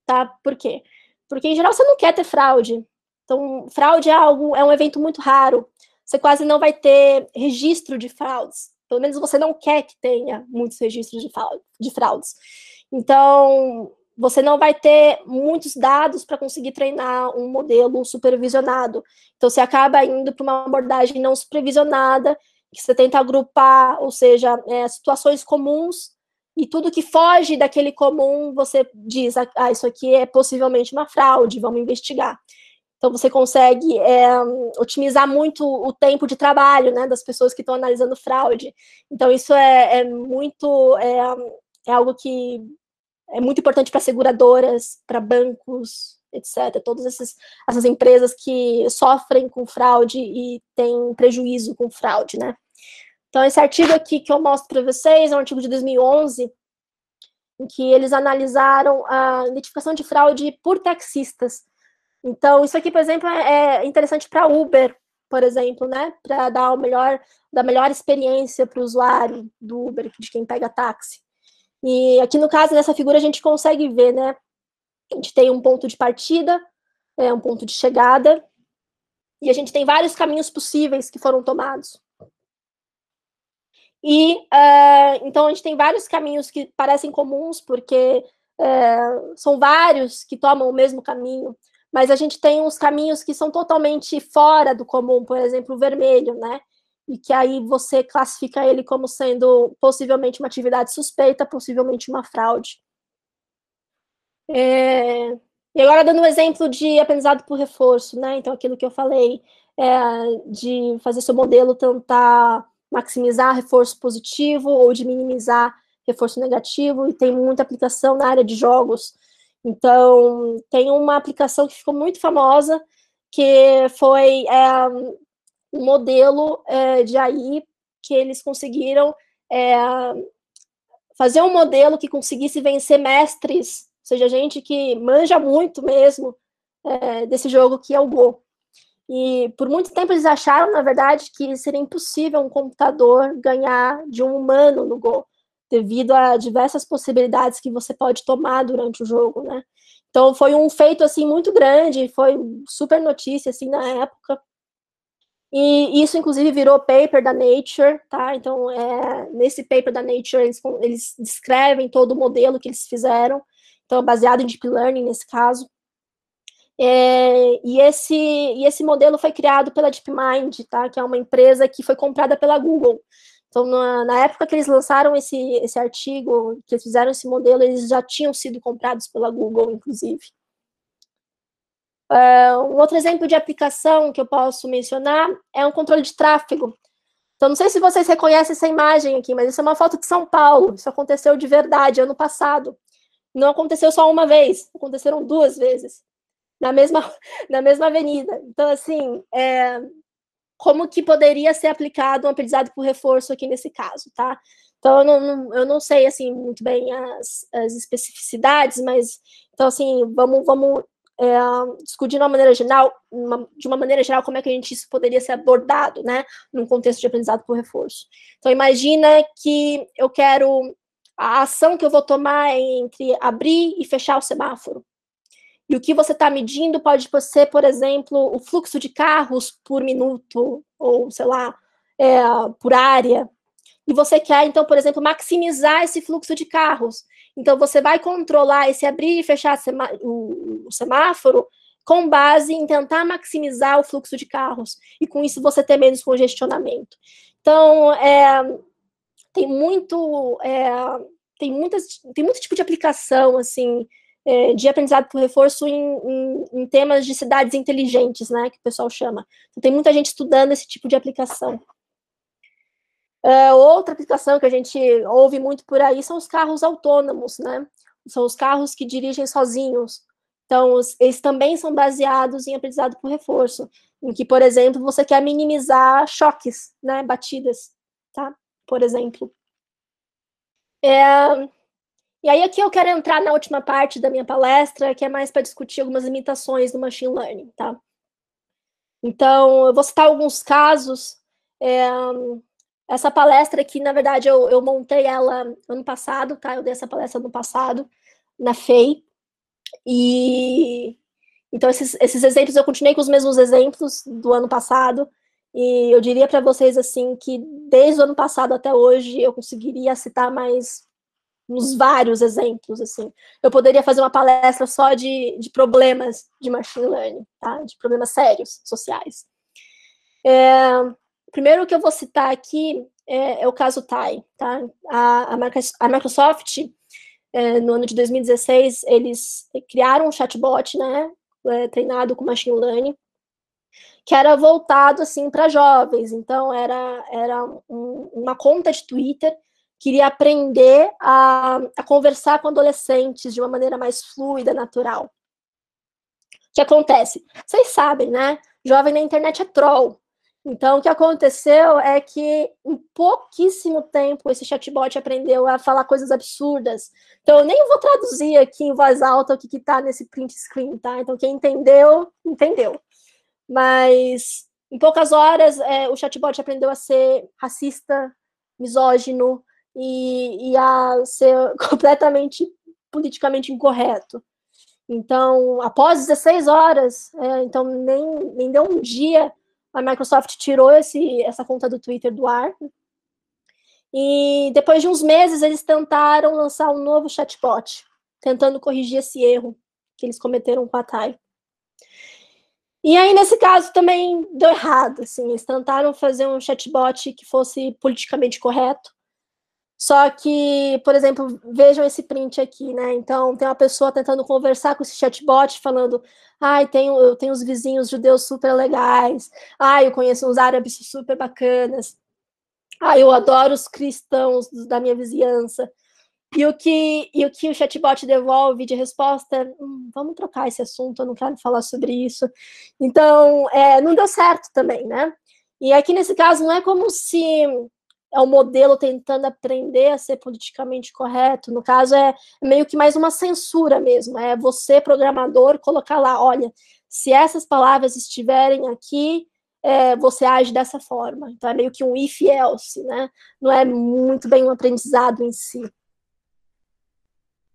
Tá? Por quê? Porque, em geral, você não quer ter fraude. Então, fraude é algo, é um evento muito raro. Você quase não vai ter registro de fraudes. Pelo menos você não quer que tenha muitos registros de fraudes. Então, você não vai ter muitos dados para conseguir treinar um modelo supervisionado. Então, você acaba indo para uma abordagem não supervisionada, que você tenta agrupar, ou seja, é, situações comuns, e tudo que foge daquele comum, você diz, ah, isso aqui é possivelmente uma fraude, vamos investigar. Então, você consegue é, otimizar muito o tempo de trabalho né, das pessoas que estão analisando fraude. Então, isso é, é muito. É, é algo que é muito importante para seguradoras, para bancos, etc. Todas essas, essas empresas que sofrem com fraude e têm prejuízo com fraude, né? Então, esse artigo aqui que eu mostro para vocês é um artigo de 2011, em que eles analisaram a identificação de fraude por taxistas. Então, isso aqui, por exemplo, é interessante para Uber, por exemplo, né? Para dar o melhor, da melhor experiência para o usuário do Uber, de quem pega táxi. E aqui no caso dessa figura a gente consegue ver, né? A gente tem um ponto de partida, é, um ponto de chegada, e a gente tem vários caminhos possíveis que foram tomados. E uh, então a gente tem vários caminhos que parecem comuns, porque uh, são vários que tomam o mesmo caminho, mas a gente tem uns caminhos que são totalmente fora do comum, por exemplo, o vermelho, né? E que aí você classifica ele como sendo possivelmente uma atividade suspeita, possivelmente uma fraude. É, e agora dando um exemplo de aprendizado por reforço, né? Então, aquilo que eu falei é, de fazer seu modelo tentar maximizar reforço positivo ou de minimizar reforço negativo, e tem muita aplicação na área de jogos. Então, tem uma aplicação que ficou muito famosa, que foi é, um modelo é, de AI que eles conseguiram é, fazer um modelo que conseguisse vencer mestres, ou seja, gente que manja muito mesmo desse jogo que é o Go. E por muito tempo eles acharam, na verdade, que seria impossível um computador ganhar de um humano no Go, devido a diversas possibilidades que você pode tomar durante o jogo, né? Então foi um feito assim muito grande, foi super notícia assim na época. E isso inclusive virou paper da Nature, tá? Então é, nesse paper da Nature eles, eles descrevem todo o modelo que eles fizeram, então baseado em deep learning nesse caso. É, e, esse, e esse modelo foi criado pela DeepMind, tá? que é uma empresa que foi comprada pela Google. Então, na, na, época que eles lançaram esse, esse artigo, que eles fizeram esse modelo, eles já tinham sido comprados pela Google, inclusive. Uh, um outro exemplo de aplicação que eu posso mencionar é um controle de tráfego. Então, não sei se vocês reconhecem essa imagem aqui, mas isso é uma foto de São Paulo. Isso aconteceu de verdade ano passado. Não aconteceu só uma vez, aconteceram duas vezes na mesma, na mesma avenida. Então, assim, é, como que poderia ser aplicado um aprendizado por reforço aqui nesse caso, tá? Então, eu não, eu não sei, assim, muito bem as, as especificidades, mas, então, assim, vamos, vamos é, discutir de uma maneira geral, uma, de uma maneira geral, como é que a gente isso poderia ser abordado, né, num contexto de aprendizado por reforço. Então, imagina que eu quero, a ação que eu vou tomar é entre abrir e fechar o semáforo, e o que você está medindo pode ser, por exemplo, o fluxo de carros por minuto, ou sei lá, é, por área. E você quer, então, por exemplo, maximizar esse fluxo de carros. Então, você vai controlar esse abrir e fechar o semáforo com base em tentar maximizar o fluxo de carros. E com isso você ter menos congestionamento. Então, é, tem muito. É, tem, muitas, tem muito tipo de aplicação, assim, de aprendizado por reforço em, em, em, temas de cidades inteligentes, né, que o pessoal chama. Então, tem muita gente estudando esse tipo de aplicação. É, outra aplicação que a gente ouve muito por aí são os carros autônomos, né? São os carros que dirigem sozinhos. Então, os, eles também são baseados em aprendizado por reforço, em que, por exemplo, você quer minimizar choques, né, batidas, tá? Por exemplo. É, e aí aqui eu quero entrar na última parte da minha palestra, que é mais para discutir algumas limitações do machine learning, tá? Então, eu vou citar alguns casos. É, essa palestra aqui, na verdade, eu, eu montei ela ano passado, tá? Eu dei essa palestra ano passado, na FEI. E então, esses, esses exemplos, eu continuei com os mesmos exemplos do ano passado. E eu diria para vocês, assim, que desde o ano passado até hoje, eu conseguiria citar mais uns vários exemplos, assim. Eu poderia fazer uma palestra só de, de problemas de machine learning, tá? De problemas sérios, sociais. É, primeiro que eu vou citar aqui é, é o caso TAI, tá? A, a, Microsoft, é, no ano de 2016, eles criaram um chatbot, né? É, treinado com machine learning, que era voltado, assim, para jovens. Então, era, era um, uma conta de Twitter queria aprender a, a conversar com adolescentes de uma maneira mais fluida, natural. O que acontece? Vocês sabem, né? Jovem na internet é troll. Então, o que aconteceu é que em pouquíssimo tempo esse chatbot aprendeu a falar coisas absurdas. Então, eu nem vou traduzir aqui em voz alta o que está nesse print screen, tá? Então, quem entendeu, entendeu. Mas, em poucas horas, é, o chatbot aprendeu a ser racista, misógino, e, e a ser completamente politicamente incorreto. Então, após 16 horas, é, então nem, nem deu um dia, a Microsoft tirou esse, essa conta do Twitter do ar. E depois de uns meses, eles tentaram lançar um novo chatbot, tentando corrigir esse erro que eles cometeram com a TAI. E aí, nesse caso, também deu errado. Assim, eles tentaram fazer um chatbot que fosse politicamente correto, Só que, por exemplo, vejam esse print aqui, né? Então, tem uma pessoa tentando conversar com esse chatbot, falando: ai, tenho, eu tenho os vizinhos judeus super legais, ai, eu conheço uns árabes super bacanas, ai, eu adoro os cristãos da minha vizinhança. E o que, e o, que o chatbot devolve de resposta é: hum, vamos trocar esse assunto, eu não quero falar sobre isso. Então, é, não deu certo também, né? E aqui nesse caso, não é como se é o modelo tentando aprender a ser politicamente correto. No caso, é meio que mais uma censura mesmo. É você, programador, colocar lá, olha, se essas palavras estiverem aqui, é, você age dessa forma. Então é meio que um if else, né? Não é muito bem um aprendizado em si.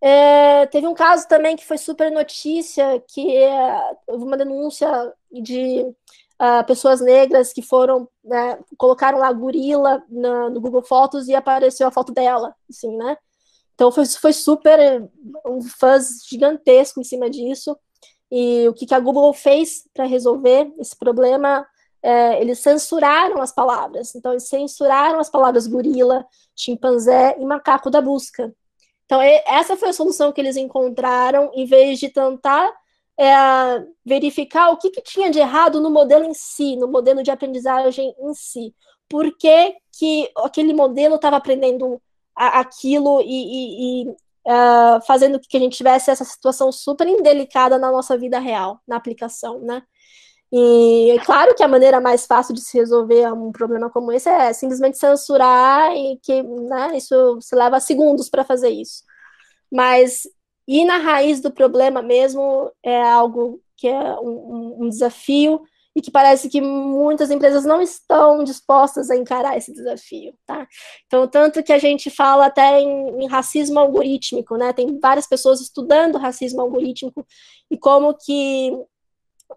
É, teve um caso também que foi super notícia, que é, uma denúncia de uh, pessoas negras que foram, né, colocaram lá gorila na, no Google Fotos e apareceu a foto dela, assim, né? Então foi, foi super um fuzz gigantesco em cima disso. E o que, que a Google fez para resolver esse problema? É, eles censuraram as palavras. Então, eles censuraram as palavras gorila, chimpanzé e macaco da busca. Então, essa foi a solução que eles encontraram, em vez de tentar é, verificar o que, que, tinha de errado no modelo em si, no modelo de aprendizagem em si. Por que, que aquele modelo estava aprendendo aquilo e, e, e uh, fazendo com que a gente tivesse essa situação super indelicada na nossa vida real, na aplicação, né? E é claro que a maneira mais fácil de se resolver um problema como esse é simplesmente censurar e que né, isso se leva segundos para fazer isso. Mas ir na raiz do problema mesmo é algo que é um, um, desafio e que parece que muitas empresas não estão dispostas a encarar esse desafio, tá? Então, tanto que a gente fala até em, em racismo algorítmico, né? Tem várias pessoas estudando racismo algorítmico e como que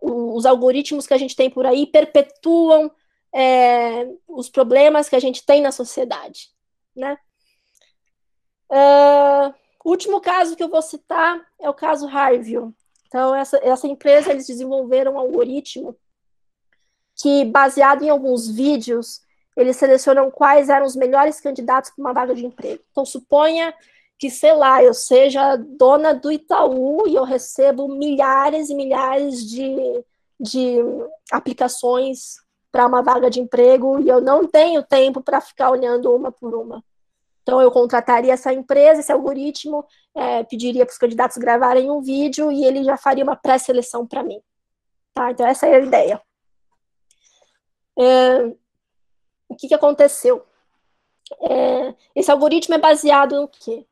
os algoritmos que a gente tem por aí perpetuam é, os problemas que a gente tem na sociedade, né? Uh, o último caso que eu vou citar é o caso Harvey. Então, essa, essa empresa, eles desenvolveram um algoritmo que, baseado em alguns vídeos, eles selecionam quais eram os melhores candidatos para uma vaga de emprego. Então, suponha que, sei lá, eu seja dona do Itaú e eu recebo milhares e milhares de, de aplicações para uma vaga de emprego e eu não tenho tempo para ficar olhando uma por uma. Então, eu contrataria essa empresa, esse algoritmo, é, pediria para os candidatos gravarem um vídeo e ele já faria uma pré-seleção para mim. Tá? Então, essa é a ideia. É, o que, que aconteceu? É, esse algoritmo é baseado no quê?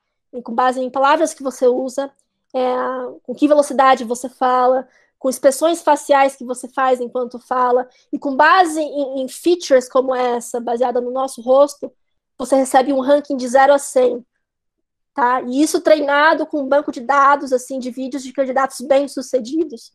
Com base em palavras que você usa, é, com que velocidade você fala, com expressões faciais que você faz enquanto fala, e com base em, em features como essa, baseada no nosso rosto, você recebe um ranking de 0 a 100. Tá? E isso treinado com um banco de dados assim de vídeos de candidatos bem-sucedidos.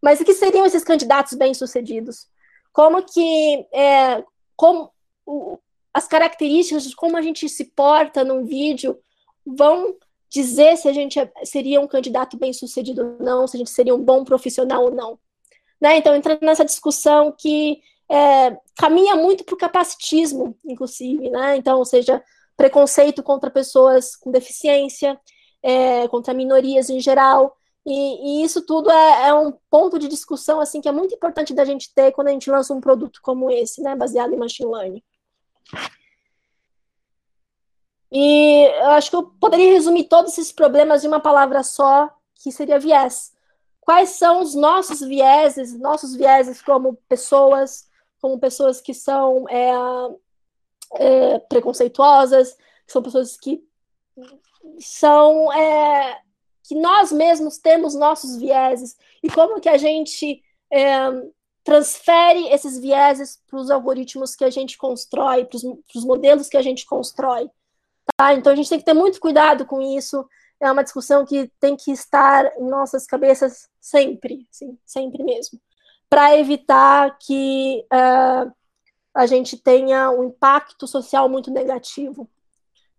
Mas o que seriam esses candidatos bem-sucedidos? Como que é, como o, as características de como a gente se porta num vídeo vão dizer se a gente é, seria um candidato bem-sucedido ou não, se a gente seria um bom profissional ou não. Né? Então, entrando nessa discussão que é, caminha muito para o capacitismo, inclusive, né? Então, ou seja, preconceito contra pessoas com deficiência, é, contra minorias em geral, e, e isso tudo é, é, um ponto de discussão assim que é muito importante da gente ter quando a gente lança um produto como esse, né, baseado em machine learning. E eu acho que eu poderia resumir todos esses problemas em uma palavra só, que seria viés. Quais são os nossos vieses, nossos vieses como pessoas, como pessoas que são é, é, preconceituosas, são pessoas que são é, que nós mesmos temos nossos vieses e como que a gente é, transfere esses vieses para os algoritmos que a gente constrói, para os modelos que a gente constrói. Tá? Então a gente tem que ter muito cuidado com isso. É uma discussão que tem que estar em nossas cabeças sempre, sim, sempre mesmo para evitar que uh, a gente tenha um impacto social muito negativo.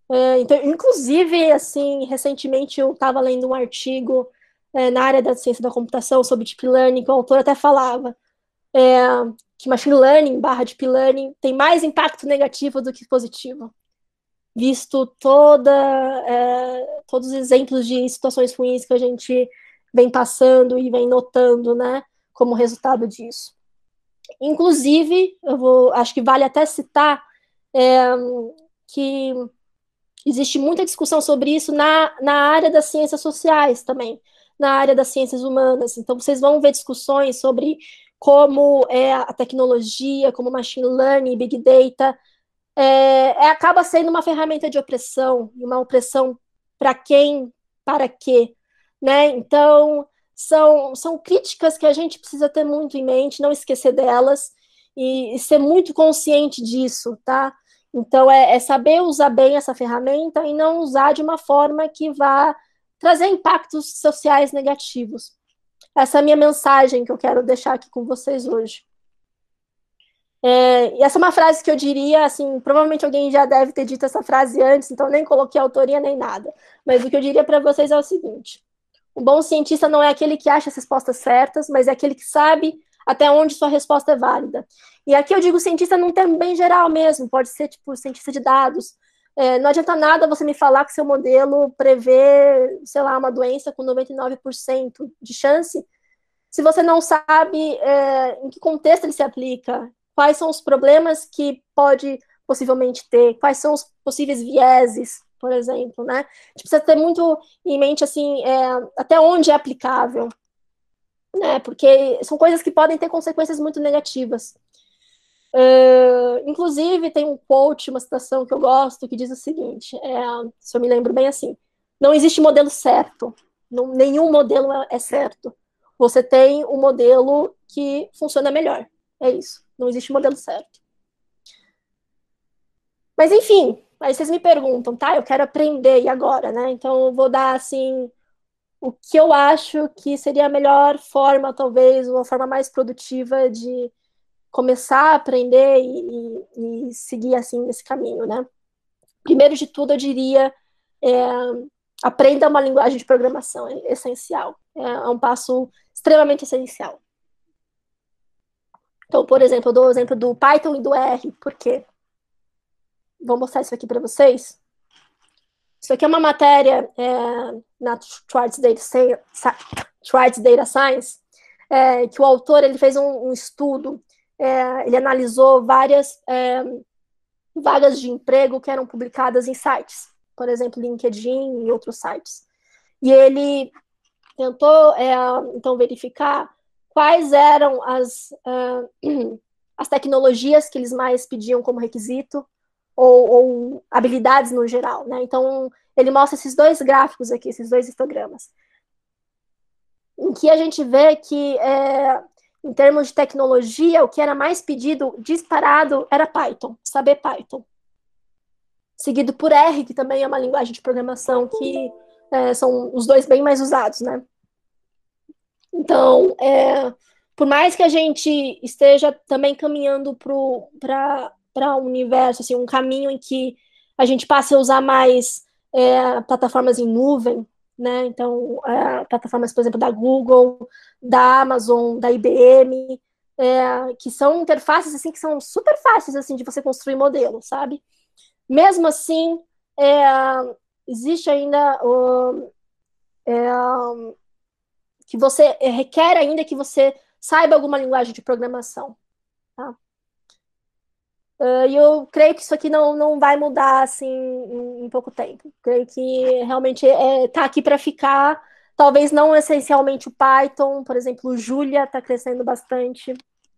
Uh, então, inclusive, assim, recentemente eu estava lendo um artigo uh, na área da ciência da computação sobre deep learning, que o autor até falava que machine learning barra deep learning tem mais impacto negativo do que positivo. visto toda, é, todos os exemplos de situações ruins que a gente vem passando e vem notando, né, como resultado disso. Inclusive, eu vou, acho que vale até citar é, que existe muita discussão sobre isso na, na área das ciências sociais também, na área das ciências humanas. Então, vocês vão ver discussões sobre como é a tecnologia, como machine learning, big data, é, é, acaba sendo uma ferramenta de opressão, uma opressão para quem, para quê, né? Então, são, são críticas que a gente precisa ter muito em mente, não esquecer delas e, e ser muito consciente disso, tá? Então, é, é, saber usar bem essa ferramenta e não usar de uma forma que vá trazer impactos sociais negativos. Essa é a minha mensagem que eu quero deixar aqui com vocês hoje. É, e essa é uma frase que eu diria, assim, provavelmente alguém já deve ter dito essa frase antes, então nem coloquei autoria nem nada. Mas o que eu diria para vocês é o seguinte: um bom cientista não é aquele que acha as respostas certas, mas é aquele que sabe até onde sua resposta é válida. E aqui eu digo cientista num termo bem geral mesmo, pode ser tipo cientista de dados. É, não adianta nada você me falar que seu modelo prevê, sei lá, uma doença com 99% de chance, se você não sabe é, em que contexto ele se aplica, quais são os problemas que pode possivelmente ter, quais são os possíveis vieses, por exemplo, né? A gente precisa ter muito em mente, assim, é, até onde é aplicável, né? Porque são coisas que podem ter consequências muito negativas. Uh, inclusive, tem um quote, uma citação que eu gosto, que diz o seguinte, é, se eu me lembro bem assim, não existe modelo certo, não, nenhum modelo é, é certo. Você tem um modelo que funciona melhor, é isso. Não existe modelo certo. Mas enfim, aí vocês me perguntam, tá? Eu quero aprender e agora, né? Então eu vou dar assim o que eu acho que seria a melhor forma, talvez, uma forma mais produtiva de começar a aprender e, e, e seguir assim nesse caminho, né? Primeiro de tudo, eu diria é, aprenda uma linguagem de programação, é essencial. É, é um passo extremamente essencial. Então, por exemplo, eu dou o exemplo do Python e do R, por quê? Vou mostrar isso aqui para vocês. Isso aqui é uma matéria é, na Schwartz Data, Science, é, que o autor ele fez um, um estudo, é, ele analisou várias é, vagas de emprego que eram publicadas em sites, por exemplo, LinkedIn e outros sites. E ele tentou, é, então, verificar quais eram as, uh, as tecnologias que eles mais pediam como requisito, ou, ou, habilidades no geral, né? Então, ele mostra esses dois gráficos aqui, esses dois histogramas, em que a gente vê que, é, em termos de tecnologia, o que era mais pedido, disparado, era Python, saber Python. Seguido por R, que também é uma linguagem de programação que é, são os dois bem mais usados, né? Então, é, por mais que a gente esteja também caminhando para um universo, assim, um caminho em que a gente passe a usar mais é, plataformas em nuvem, né? Então, é, plataformas, por exemplo, da Google, da Amazon, da IBM, é, que são interfaces assim que são super fáceis assim de você construir modelo, sabe? Mesmo assim, é, existe ainda uh, que você eh, requer ainda que você saiba alguma linguagem de programação. Tá? Uh, e eu creio que isso aqui não, não vai mudar assim em, pouco tempo. Creio que realmente está é, tá aqui para ficar. Talvez não essencialmente o Python, por exemplo, o Julia está crescendo bastante,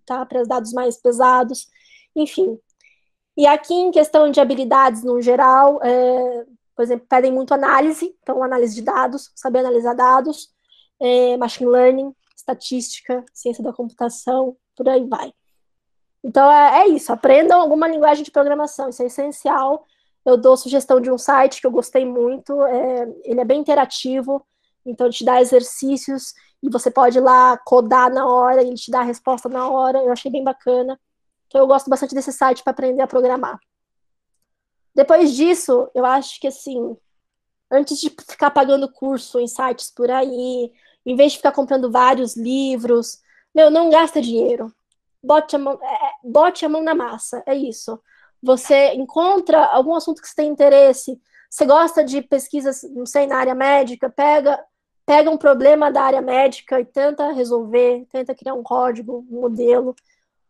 tá? Para os dados mais pesados, enfim. E aqui em questão de habilidades no geral, é, por exemplo, pedem muito análise, então análise de dados, saber analisar dados, é, machine learning, estatística, ciência da computação, por aí vai. Então é, é, isso, aprendam alguma linguagem de programação, isso é essencial. Eu dou sugestão de um site que eu gostei muito, é, ele é bem interativo, então ele te dá exercícios e você pode ir lá codar na hora, ele te dá a resposta na hora, eu achei bem bacana. Então eu gosto bastante desse site para aprender a programar. Depois disso, eu acho que assim, antes de ficar pagando curso em sites por aí, em vez de ficar comprando vários livros, meu, não gasta dinheiro. Bote a mão, é, é, bote a mão na massa, é isso. você encontra algum assunto que você tem interesse, você gosta de pesquisas, não sei, na área médica, pega, pega um problema da área médica e tenta resolver, tenta criar um código, um modelo.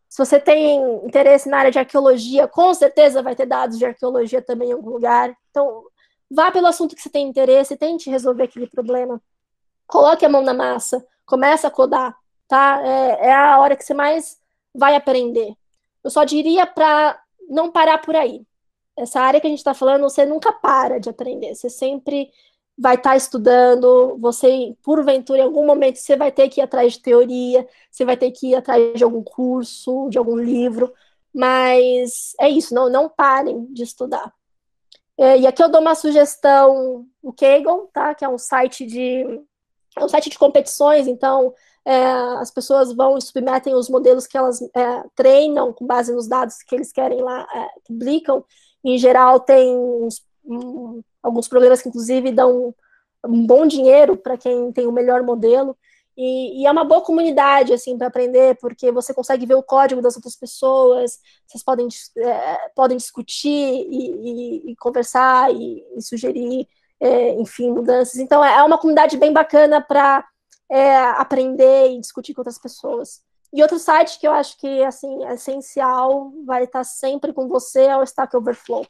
Se você tem interesse na área de arqueologia, com certeza vai ter dados de arqueologia também em algum lugar. Então, vá pelo assunto que você tem interesse, tente resolver aquele problema. Coloque a mão na massa, comece a codar, tá? É, é a hora que você mais vai aprender. Eu só diria para não parar por aí. Essa área que a gente está falando, você nunca para de aprender. Você sempre vai estar tá estudando, você, porventura, em algum momento, você vai ter que ir atrás de teoria, você vai ter que ir atrás de algum curso, de algum livro, mas é isso, não, não parem de estudar. É, e aqui eu dou uma sugestão, o Kaggle, tá? Que é um site de é um site de competições, então é, as pessoas vão e submetem os modelos que elas é, treinam com base nos dados que eles querem lá, é, publicam. Em geral, tem uns, um, alguns programas que, inclusive, dão um bom dinheiro para quem tem o melhor modelo. E, e, é uma boa comunidade, assim, para aprender, porque você consegue ver o código das outras pessoas, vocês podem, é, podem discutir e, e, e conversar e, sugerir, é, enfim, mudanças. Então, é, é uma comunidade bem bacana para é, aprender e discutir com outras pessoas. E outro site que eu acho que, assim, é essencial, vai estar sempre com você, é o Stack Overflow.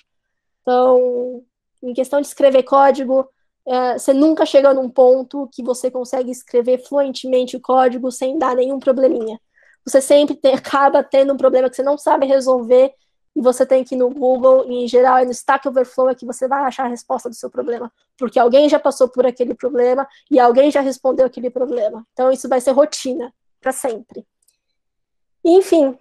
Então, em questão de escrever código, é, você nunca chega num ponto que você consegue escrever fluentemente o código sem dar nenhum probleminha. Você sempre tem, acaba tendo um problema que você não sabe resolver e você tem que ir no Google, em geral é no Stack Overflow é que você vai achar a resposta do seu problema, porque alguém já passou por aquele problema e alguém já respondeu aquele problema. Então isso vai ser rotina para sempre. Enfim,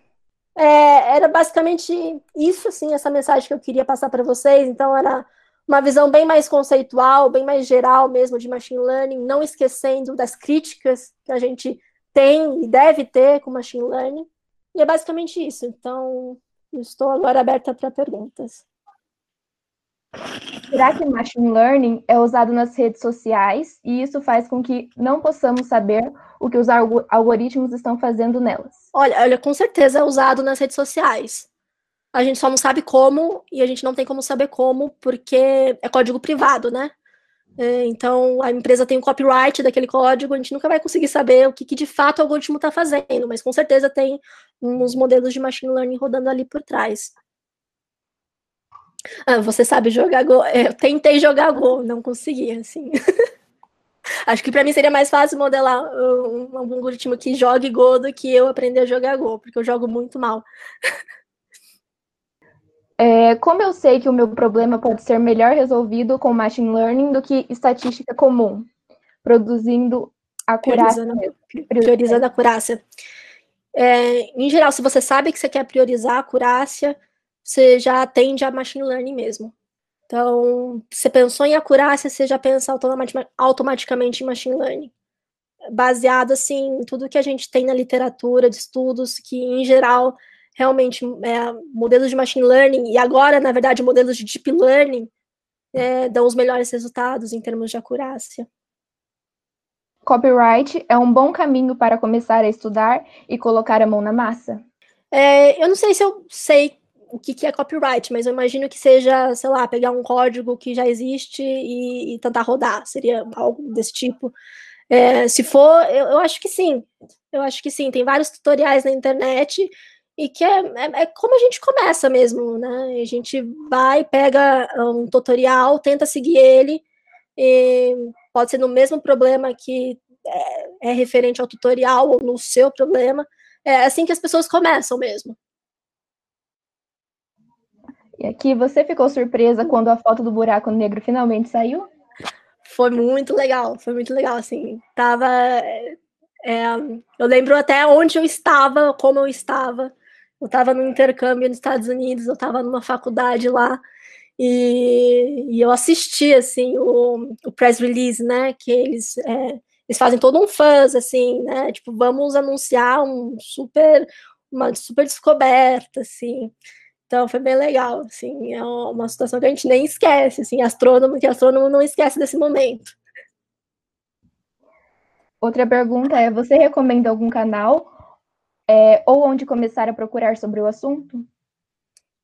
é, era basicamente isso, assim, essa mensagem que eu queria passar para vocês. Então era uma visão bem mais conceitual, bem mais geral mesmo de machine learning, não esquecendo das críticas que a gente tem e deve ter com machine learning. E é basicamente isso. Então, estou agora aberta para perguntas. Será que machine learning é usado nas redes sociais e isso faz com que não possamos saber o que os algoritmos estão fazendo nelas? Olha, olha, com certeza é usado nas redes sociais. A gente só não sabe como, e a gente não tem como saber como, porque é código privado, né? É, então, a empresa tem o copyright daquele código, a gente nunca vai conseguir saber o que, que de fato o algoritmo está fazendo, mas com certeza tem uns modelos de machine learning rodando ali por trás. Ah, você sabe jogar Go? É, eu tentei jogar Go, não consegui, assim. Acho que para mim seria mais fácil modelar um, um algoritmo que jogue Go do que eu aprender a jogar Go, porque eu jogo muito mal. É, como eu sei que o meu problema pode ser melhor resolvido com machine learning do que estatística comum, produzindo a acurácia? Priorizando, priorizando a acurácia. É, em geral, se você sabe que você quer priorizar a acurácia, você já atende a machine learning mesmo. Então, você pensou em acurácia, você já pensa automaticamente em machine learning. Baseado, assim, em tudo que a gente tem na literatura de estudos, que, em geral, realmente, é, modelos de machine learning, e agora, na verdade, modelos de deep learning, é, dão os melhores resultados em termos de acurácia. Copyright é um bom caminho para começar a estudar e colocar a mão na massa? É, eu não sei se eu sei o que, que é copyright, mas eu imagino que seja, sei lá, pegar um código que já existe e, e tentar rodar, seria algo desse tipo. É, se for, eu, eu, acho que sim, eu acho que sim, tem vários tutoriais na internet e que é, é, é como a gente começa mesmo, né? A gente vai, pega um tutorial, tenta seguir ele, pode ser no mesmo problema que é, é referente ao tutorial ou no seu problema, é assim que as pessoas começam mesmo. E aqui, você ficou surpresa quando a foto do buraco negro finalmente saiu? Foi muito legal, foi muito legal, assim, tava... É, eu lembro até onde eu estava, como eu estava, eu estava no intercâmbio nos Estados Unidos, eu estava numa faculdade lá, e, e, eu assisti, assim, o, o press release, né, que eles, é, eles fazem todo um fãs, assim, né, tipo, vamos anunciar um super, uma super descoberta, assim, então foi bem legal, assim, é uma situação que a gente nem esquece, assim, astrônomo que astrônomo não esquece desse momento. Outra pergunta é: você recomenda algum canal é, ou onde começar a procurar sobre o assunto?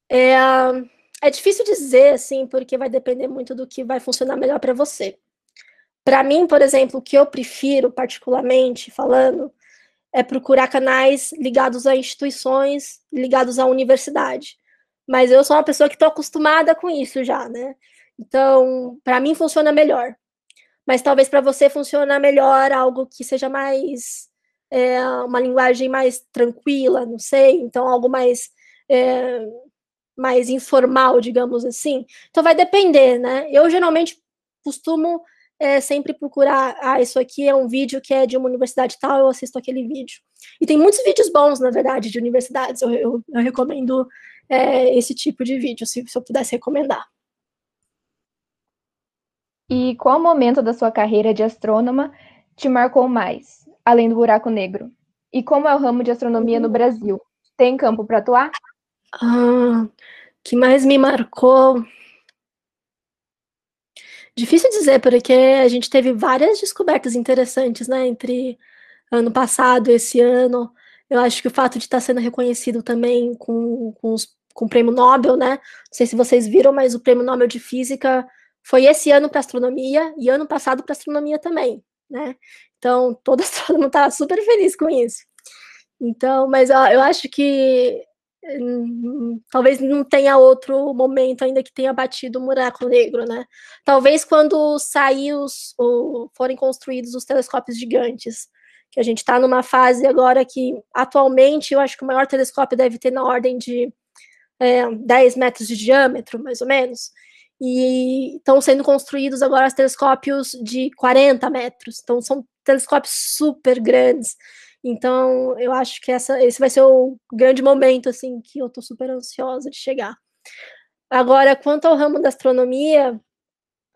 É, é difícil dizer, assim, porque vai depender muito do que vai funcionar melhor para você. Para mim, por exemplo, o que eu prefiro, particularmente falando, é procurar canais ligados a instituições, ligados à universidade. Mas eu sou uma pessoa que estou acostumada com isso já, né? Então, para mim funciona melhor. Mas talvez para você funcione melhor algo que seja mais é, uma linguagem mais tranquila, não sei. Então, algo mais é, mais informal, digamos assim. Então, vai depender, né? Eu geralmente costumo é, sempre procurar, ah, isso aqui é um vídeo que é de uma universidade tal, eu assisto aquele vídeo. E tem muitos vídeos bons, na verdade, de universidades. Eu, eu, eu recomendo é, esse tipo de vídeo, se, se eu pudesse recomendar. E qual momento da sua carreira de astrônoma te marcou mais, além do buraco negro? E como é o ramo de astronomia no Brasil? Tem campo para atuar? Ah, que mais me marcou? Difícil dizer, porque a gente teve várias descobertas interessantes, né, entre ano passado e esse ano. Eu acho que o fato de estar sendo reconhecido também com, com, os, com o prêmio Nobel, né? Não sei se vocês viram, mas o prêmio Nobel de Física foi esse ano para astronomia e ano passado para astronomia também, né? Então, todo astrônomo está super feliz com isso. Então, mas ó, eu acho que hum, talvez não tenha outro momento ainda que tenha batido o buraco negro, né? Talvez quando sair os, ou forem construídos os telescópios gigantes, que a gente está numa fase agora que, atualmente, eu acho que o maior telescópio deve ter na ordem de é, 10 metros de diâmetro, mais ou menos e estão sendo construídos agora os telescópios de 40 metros. Então, são telescópios super grandes. Então, eu acho que essa, esse vai ser o grande momento, assim, que eu estou super ansiosa de chegar. Agora, quanto ao ramo da astronomia,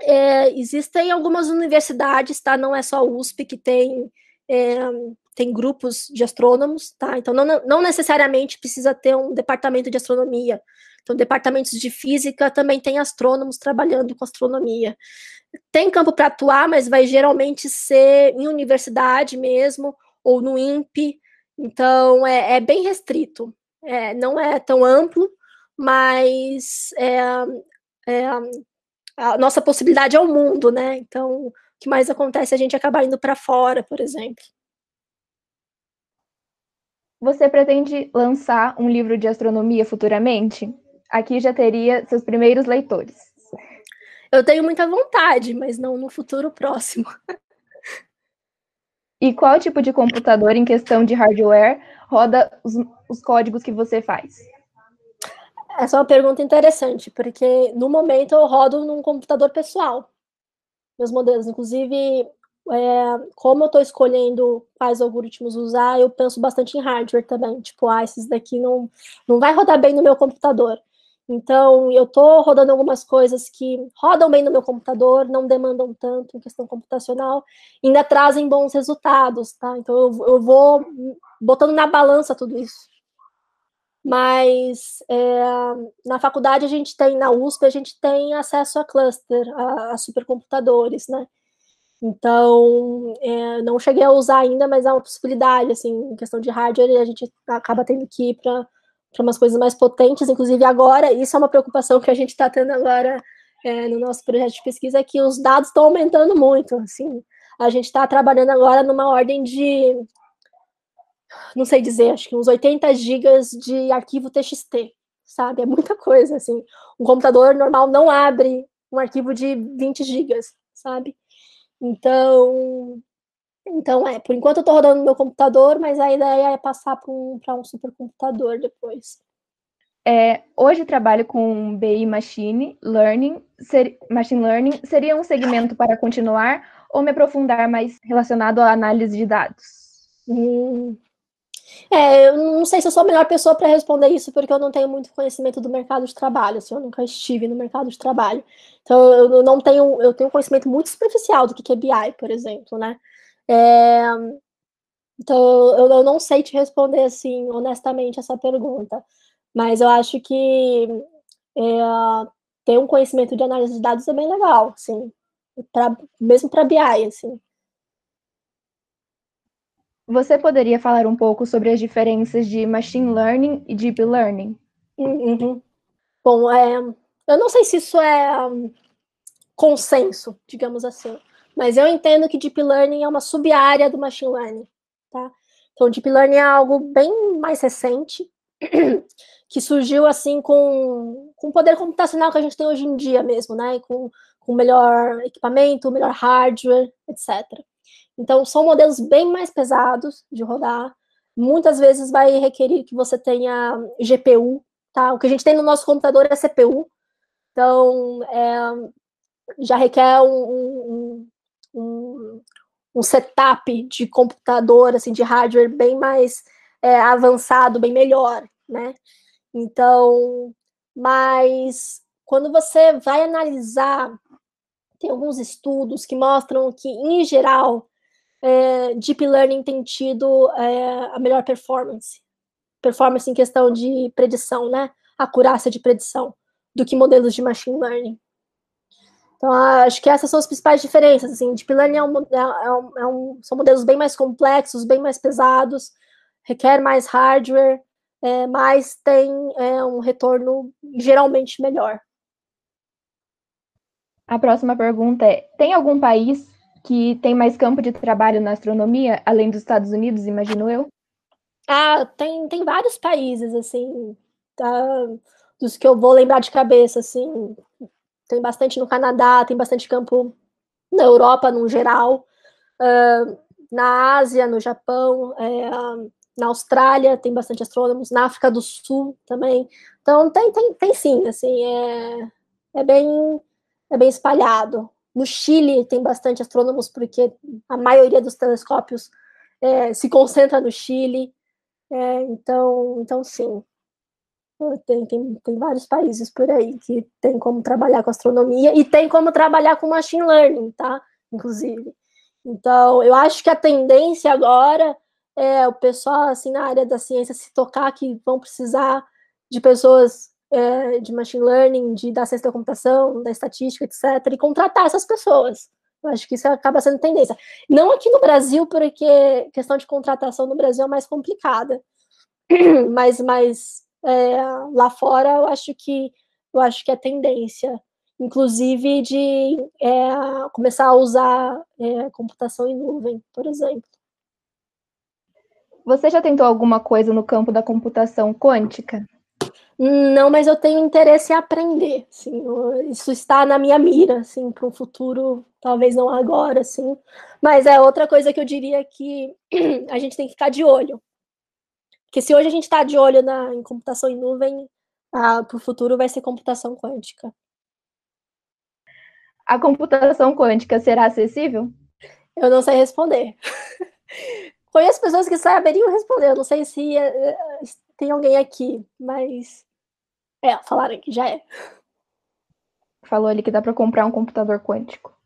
é, existem algumas universidades, tá? Não é só a USP que tem, é, tem grupos de astrônomos, tá? Então, não, não necessariamente precisa ter um departamento de astronomia. Então, departamentos de física também tem astrônomos trabalhando com astronomia. Tem campo para atuar, mas vai geralmente ser em universidade mesmo, ou no INPE. Então, é, é bem restrito. É, não é tão amplo, mas é, é, a nossa possibilidade é o mundo, né? Então, o que mais acontece é a gente acabar indo para fora, por exemplo. Você pretende lançar um livro de astronomia futuramente? Aqui já teria seus primeiros leitores. Eu tenho muita vontade, mas não no futuro próximo. E qual tipo de computador, em questão de hardware, roda os, os códigos que você faz? Essa é uma pergunta interessante, porque no momento eu rodo num computador pessoal, meus modelos. Inclusive, é, como eu estou escolhendo quais algoritmos usar, eu penso bastante em hardware também. Tipo, ah, esses daqui não, não vai rodar bem no meu computador. Então, eu estou rodando algumas coisas que rodam bem no meu computador, não demandam tanto em questão computacional, ainda trazem bons resultados, tá? Então, eu, eu vou botando na balança tudo isso. Mas é, na faculdade a gente tem, na USP, a gente tem acesso a cluster, a, a supercomputadores, né? Então, é, não cheguei a usar ainda, mas é uma possibilidade, assim, em questão de hardware, a gente acaba tendo que ir para para umas coisas mais potentes, inclusive agora, isso é uma preocupação que a gente está tendo agora é, no nosso projeto de pesquisa, é que os dados estão aumentando muito, assim, a gente está trabalhando agora numa ordem de, não sei dizer, acho que uns 80 gigas de arquivo TXT, sabe, é muita coisa, assim, um computador normal não abre um arquivo de 20 gigas, sabe, então, então, é, por enquanto eu estou rodando no meu computador, mas a ideia é passar para um, um supercomputador depois. É, hoje trabalho com BI Machine Learning. Ser, machine Learning seria um segmento para continuar ou me aprofundar mais relacionado à análise de dados? Hum. É, eu não sei se eu sou a melhor pessoa para responder isso, porque eu não tenho muito conhecimento do mercado de trabalho, assim, eu nunca estive no mercado de trabalho. Então, eu não tenho, eu tenho um conhecimento muito superficial do que é BI, por exemplo, né? É, então, eu, eu, não sei te responder, assim, honestamente, essa pergunta. Mas eu acho que é, ter um conhecimento de análise de dados é bem legal, assim, pra, mesmo para BI, assim. Você poderia falar um pouco sobre as diferenças de machine learning e deep learning? Uhum. Bom, é, eu não sei se isso é um, consenso, digamos assim, mas eu entendo que Deep Learning é uma sub-área do Machine Learning, tá? Então, Deep Learning é algo bem mais recente, que surgiu assim com, com o poder computacional que a gente tem hoje em dia mesmo, né? Com, com melhor equipamento, melhor hardware, etc. Então, são modelos bem mais pesados de rodar. Muitas vezes vai requerir que você tenha GPU, tá? O que a gente tem no nosso computador é CPU. Então, é, já requer um, um, um, um, setup de computador, assim, de hardware bem mais é, avançado, bem melhor, né? Então, mas quando você vai analisar, tem alguns estudos que mostram que, em geral, é, Deep Learning tem tido é, a melhor performance. Performance em questão de predição, né? Acurácia de predição, do que modelos de Machine Learning. Então, acho que essas são as principais diferenças. Assim, Deep Learning é um, é um, é um, são modelos bem mais complexos, bem mais pesados, requer mais hardware, é, mas tem é, um retorno geralmente melhor. A próxima pergunta é: tem algum país que tem mais campo de trabalho na astronomia, além dos Estados Unidos, imagino eu? Ah, tem, tem vários países, assim, tá, dos que eu vou lembrar de cabeça, assim, tem bastante no Canadá, tem bastante campo na Europa, no geral, uh, na Ásia, no Japão, é, na Austrália tem bastante astrônomos, na África do Sul também, então tem, tem, tem sim, assim, é, é bem é bem espalhado. No Chile tem bastante astrônomos, porque a maioria dos telescópios é, se concentra no Chile. É, então, então, sim. Tem, tem, tem vários países por aí que tem como trabalhar com astronomia e tem como trabalhar com machine learning, tá? Inclusive. Então, eu acho que a tendência agora é o pessoal, assim, na área da ciência se tocar que vão precisar de pessoas é, de machine learning, de, da ciência da computação, da estatística, etc., e contratar essas pessoas. Eu acho que isso acaba sendo tendência. Não aqui no Brasil, porque questão de contratação no Brasil é mais complicada. Mas, mas é, lá fora eu acho que eu acho que é tendência, inclusive de é, começar a usar é, computação em nuvem, por exemplo. Você já tentou alguma coisa no campo da computação quântica? Não, mas eu tenho interesse em aprender, assim, isso está na minha mira, assim, para um futuro, talvez não agora, assim, mas é outra coisa que eu diria que a gente tem que ficar de olho, porque se hoje a gente está de olho na, em computação em nuvem, para o futuro vai ser computação quântica. A computação quântica será acessível? Eu não sei responder. Conheço pessoas que saberiam responder, eu não sei se é, tem alguém aqui, mas é, falaram que já é. Falou ali que dá para comprar um computador quântico.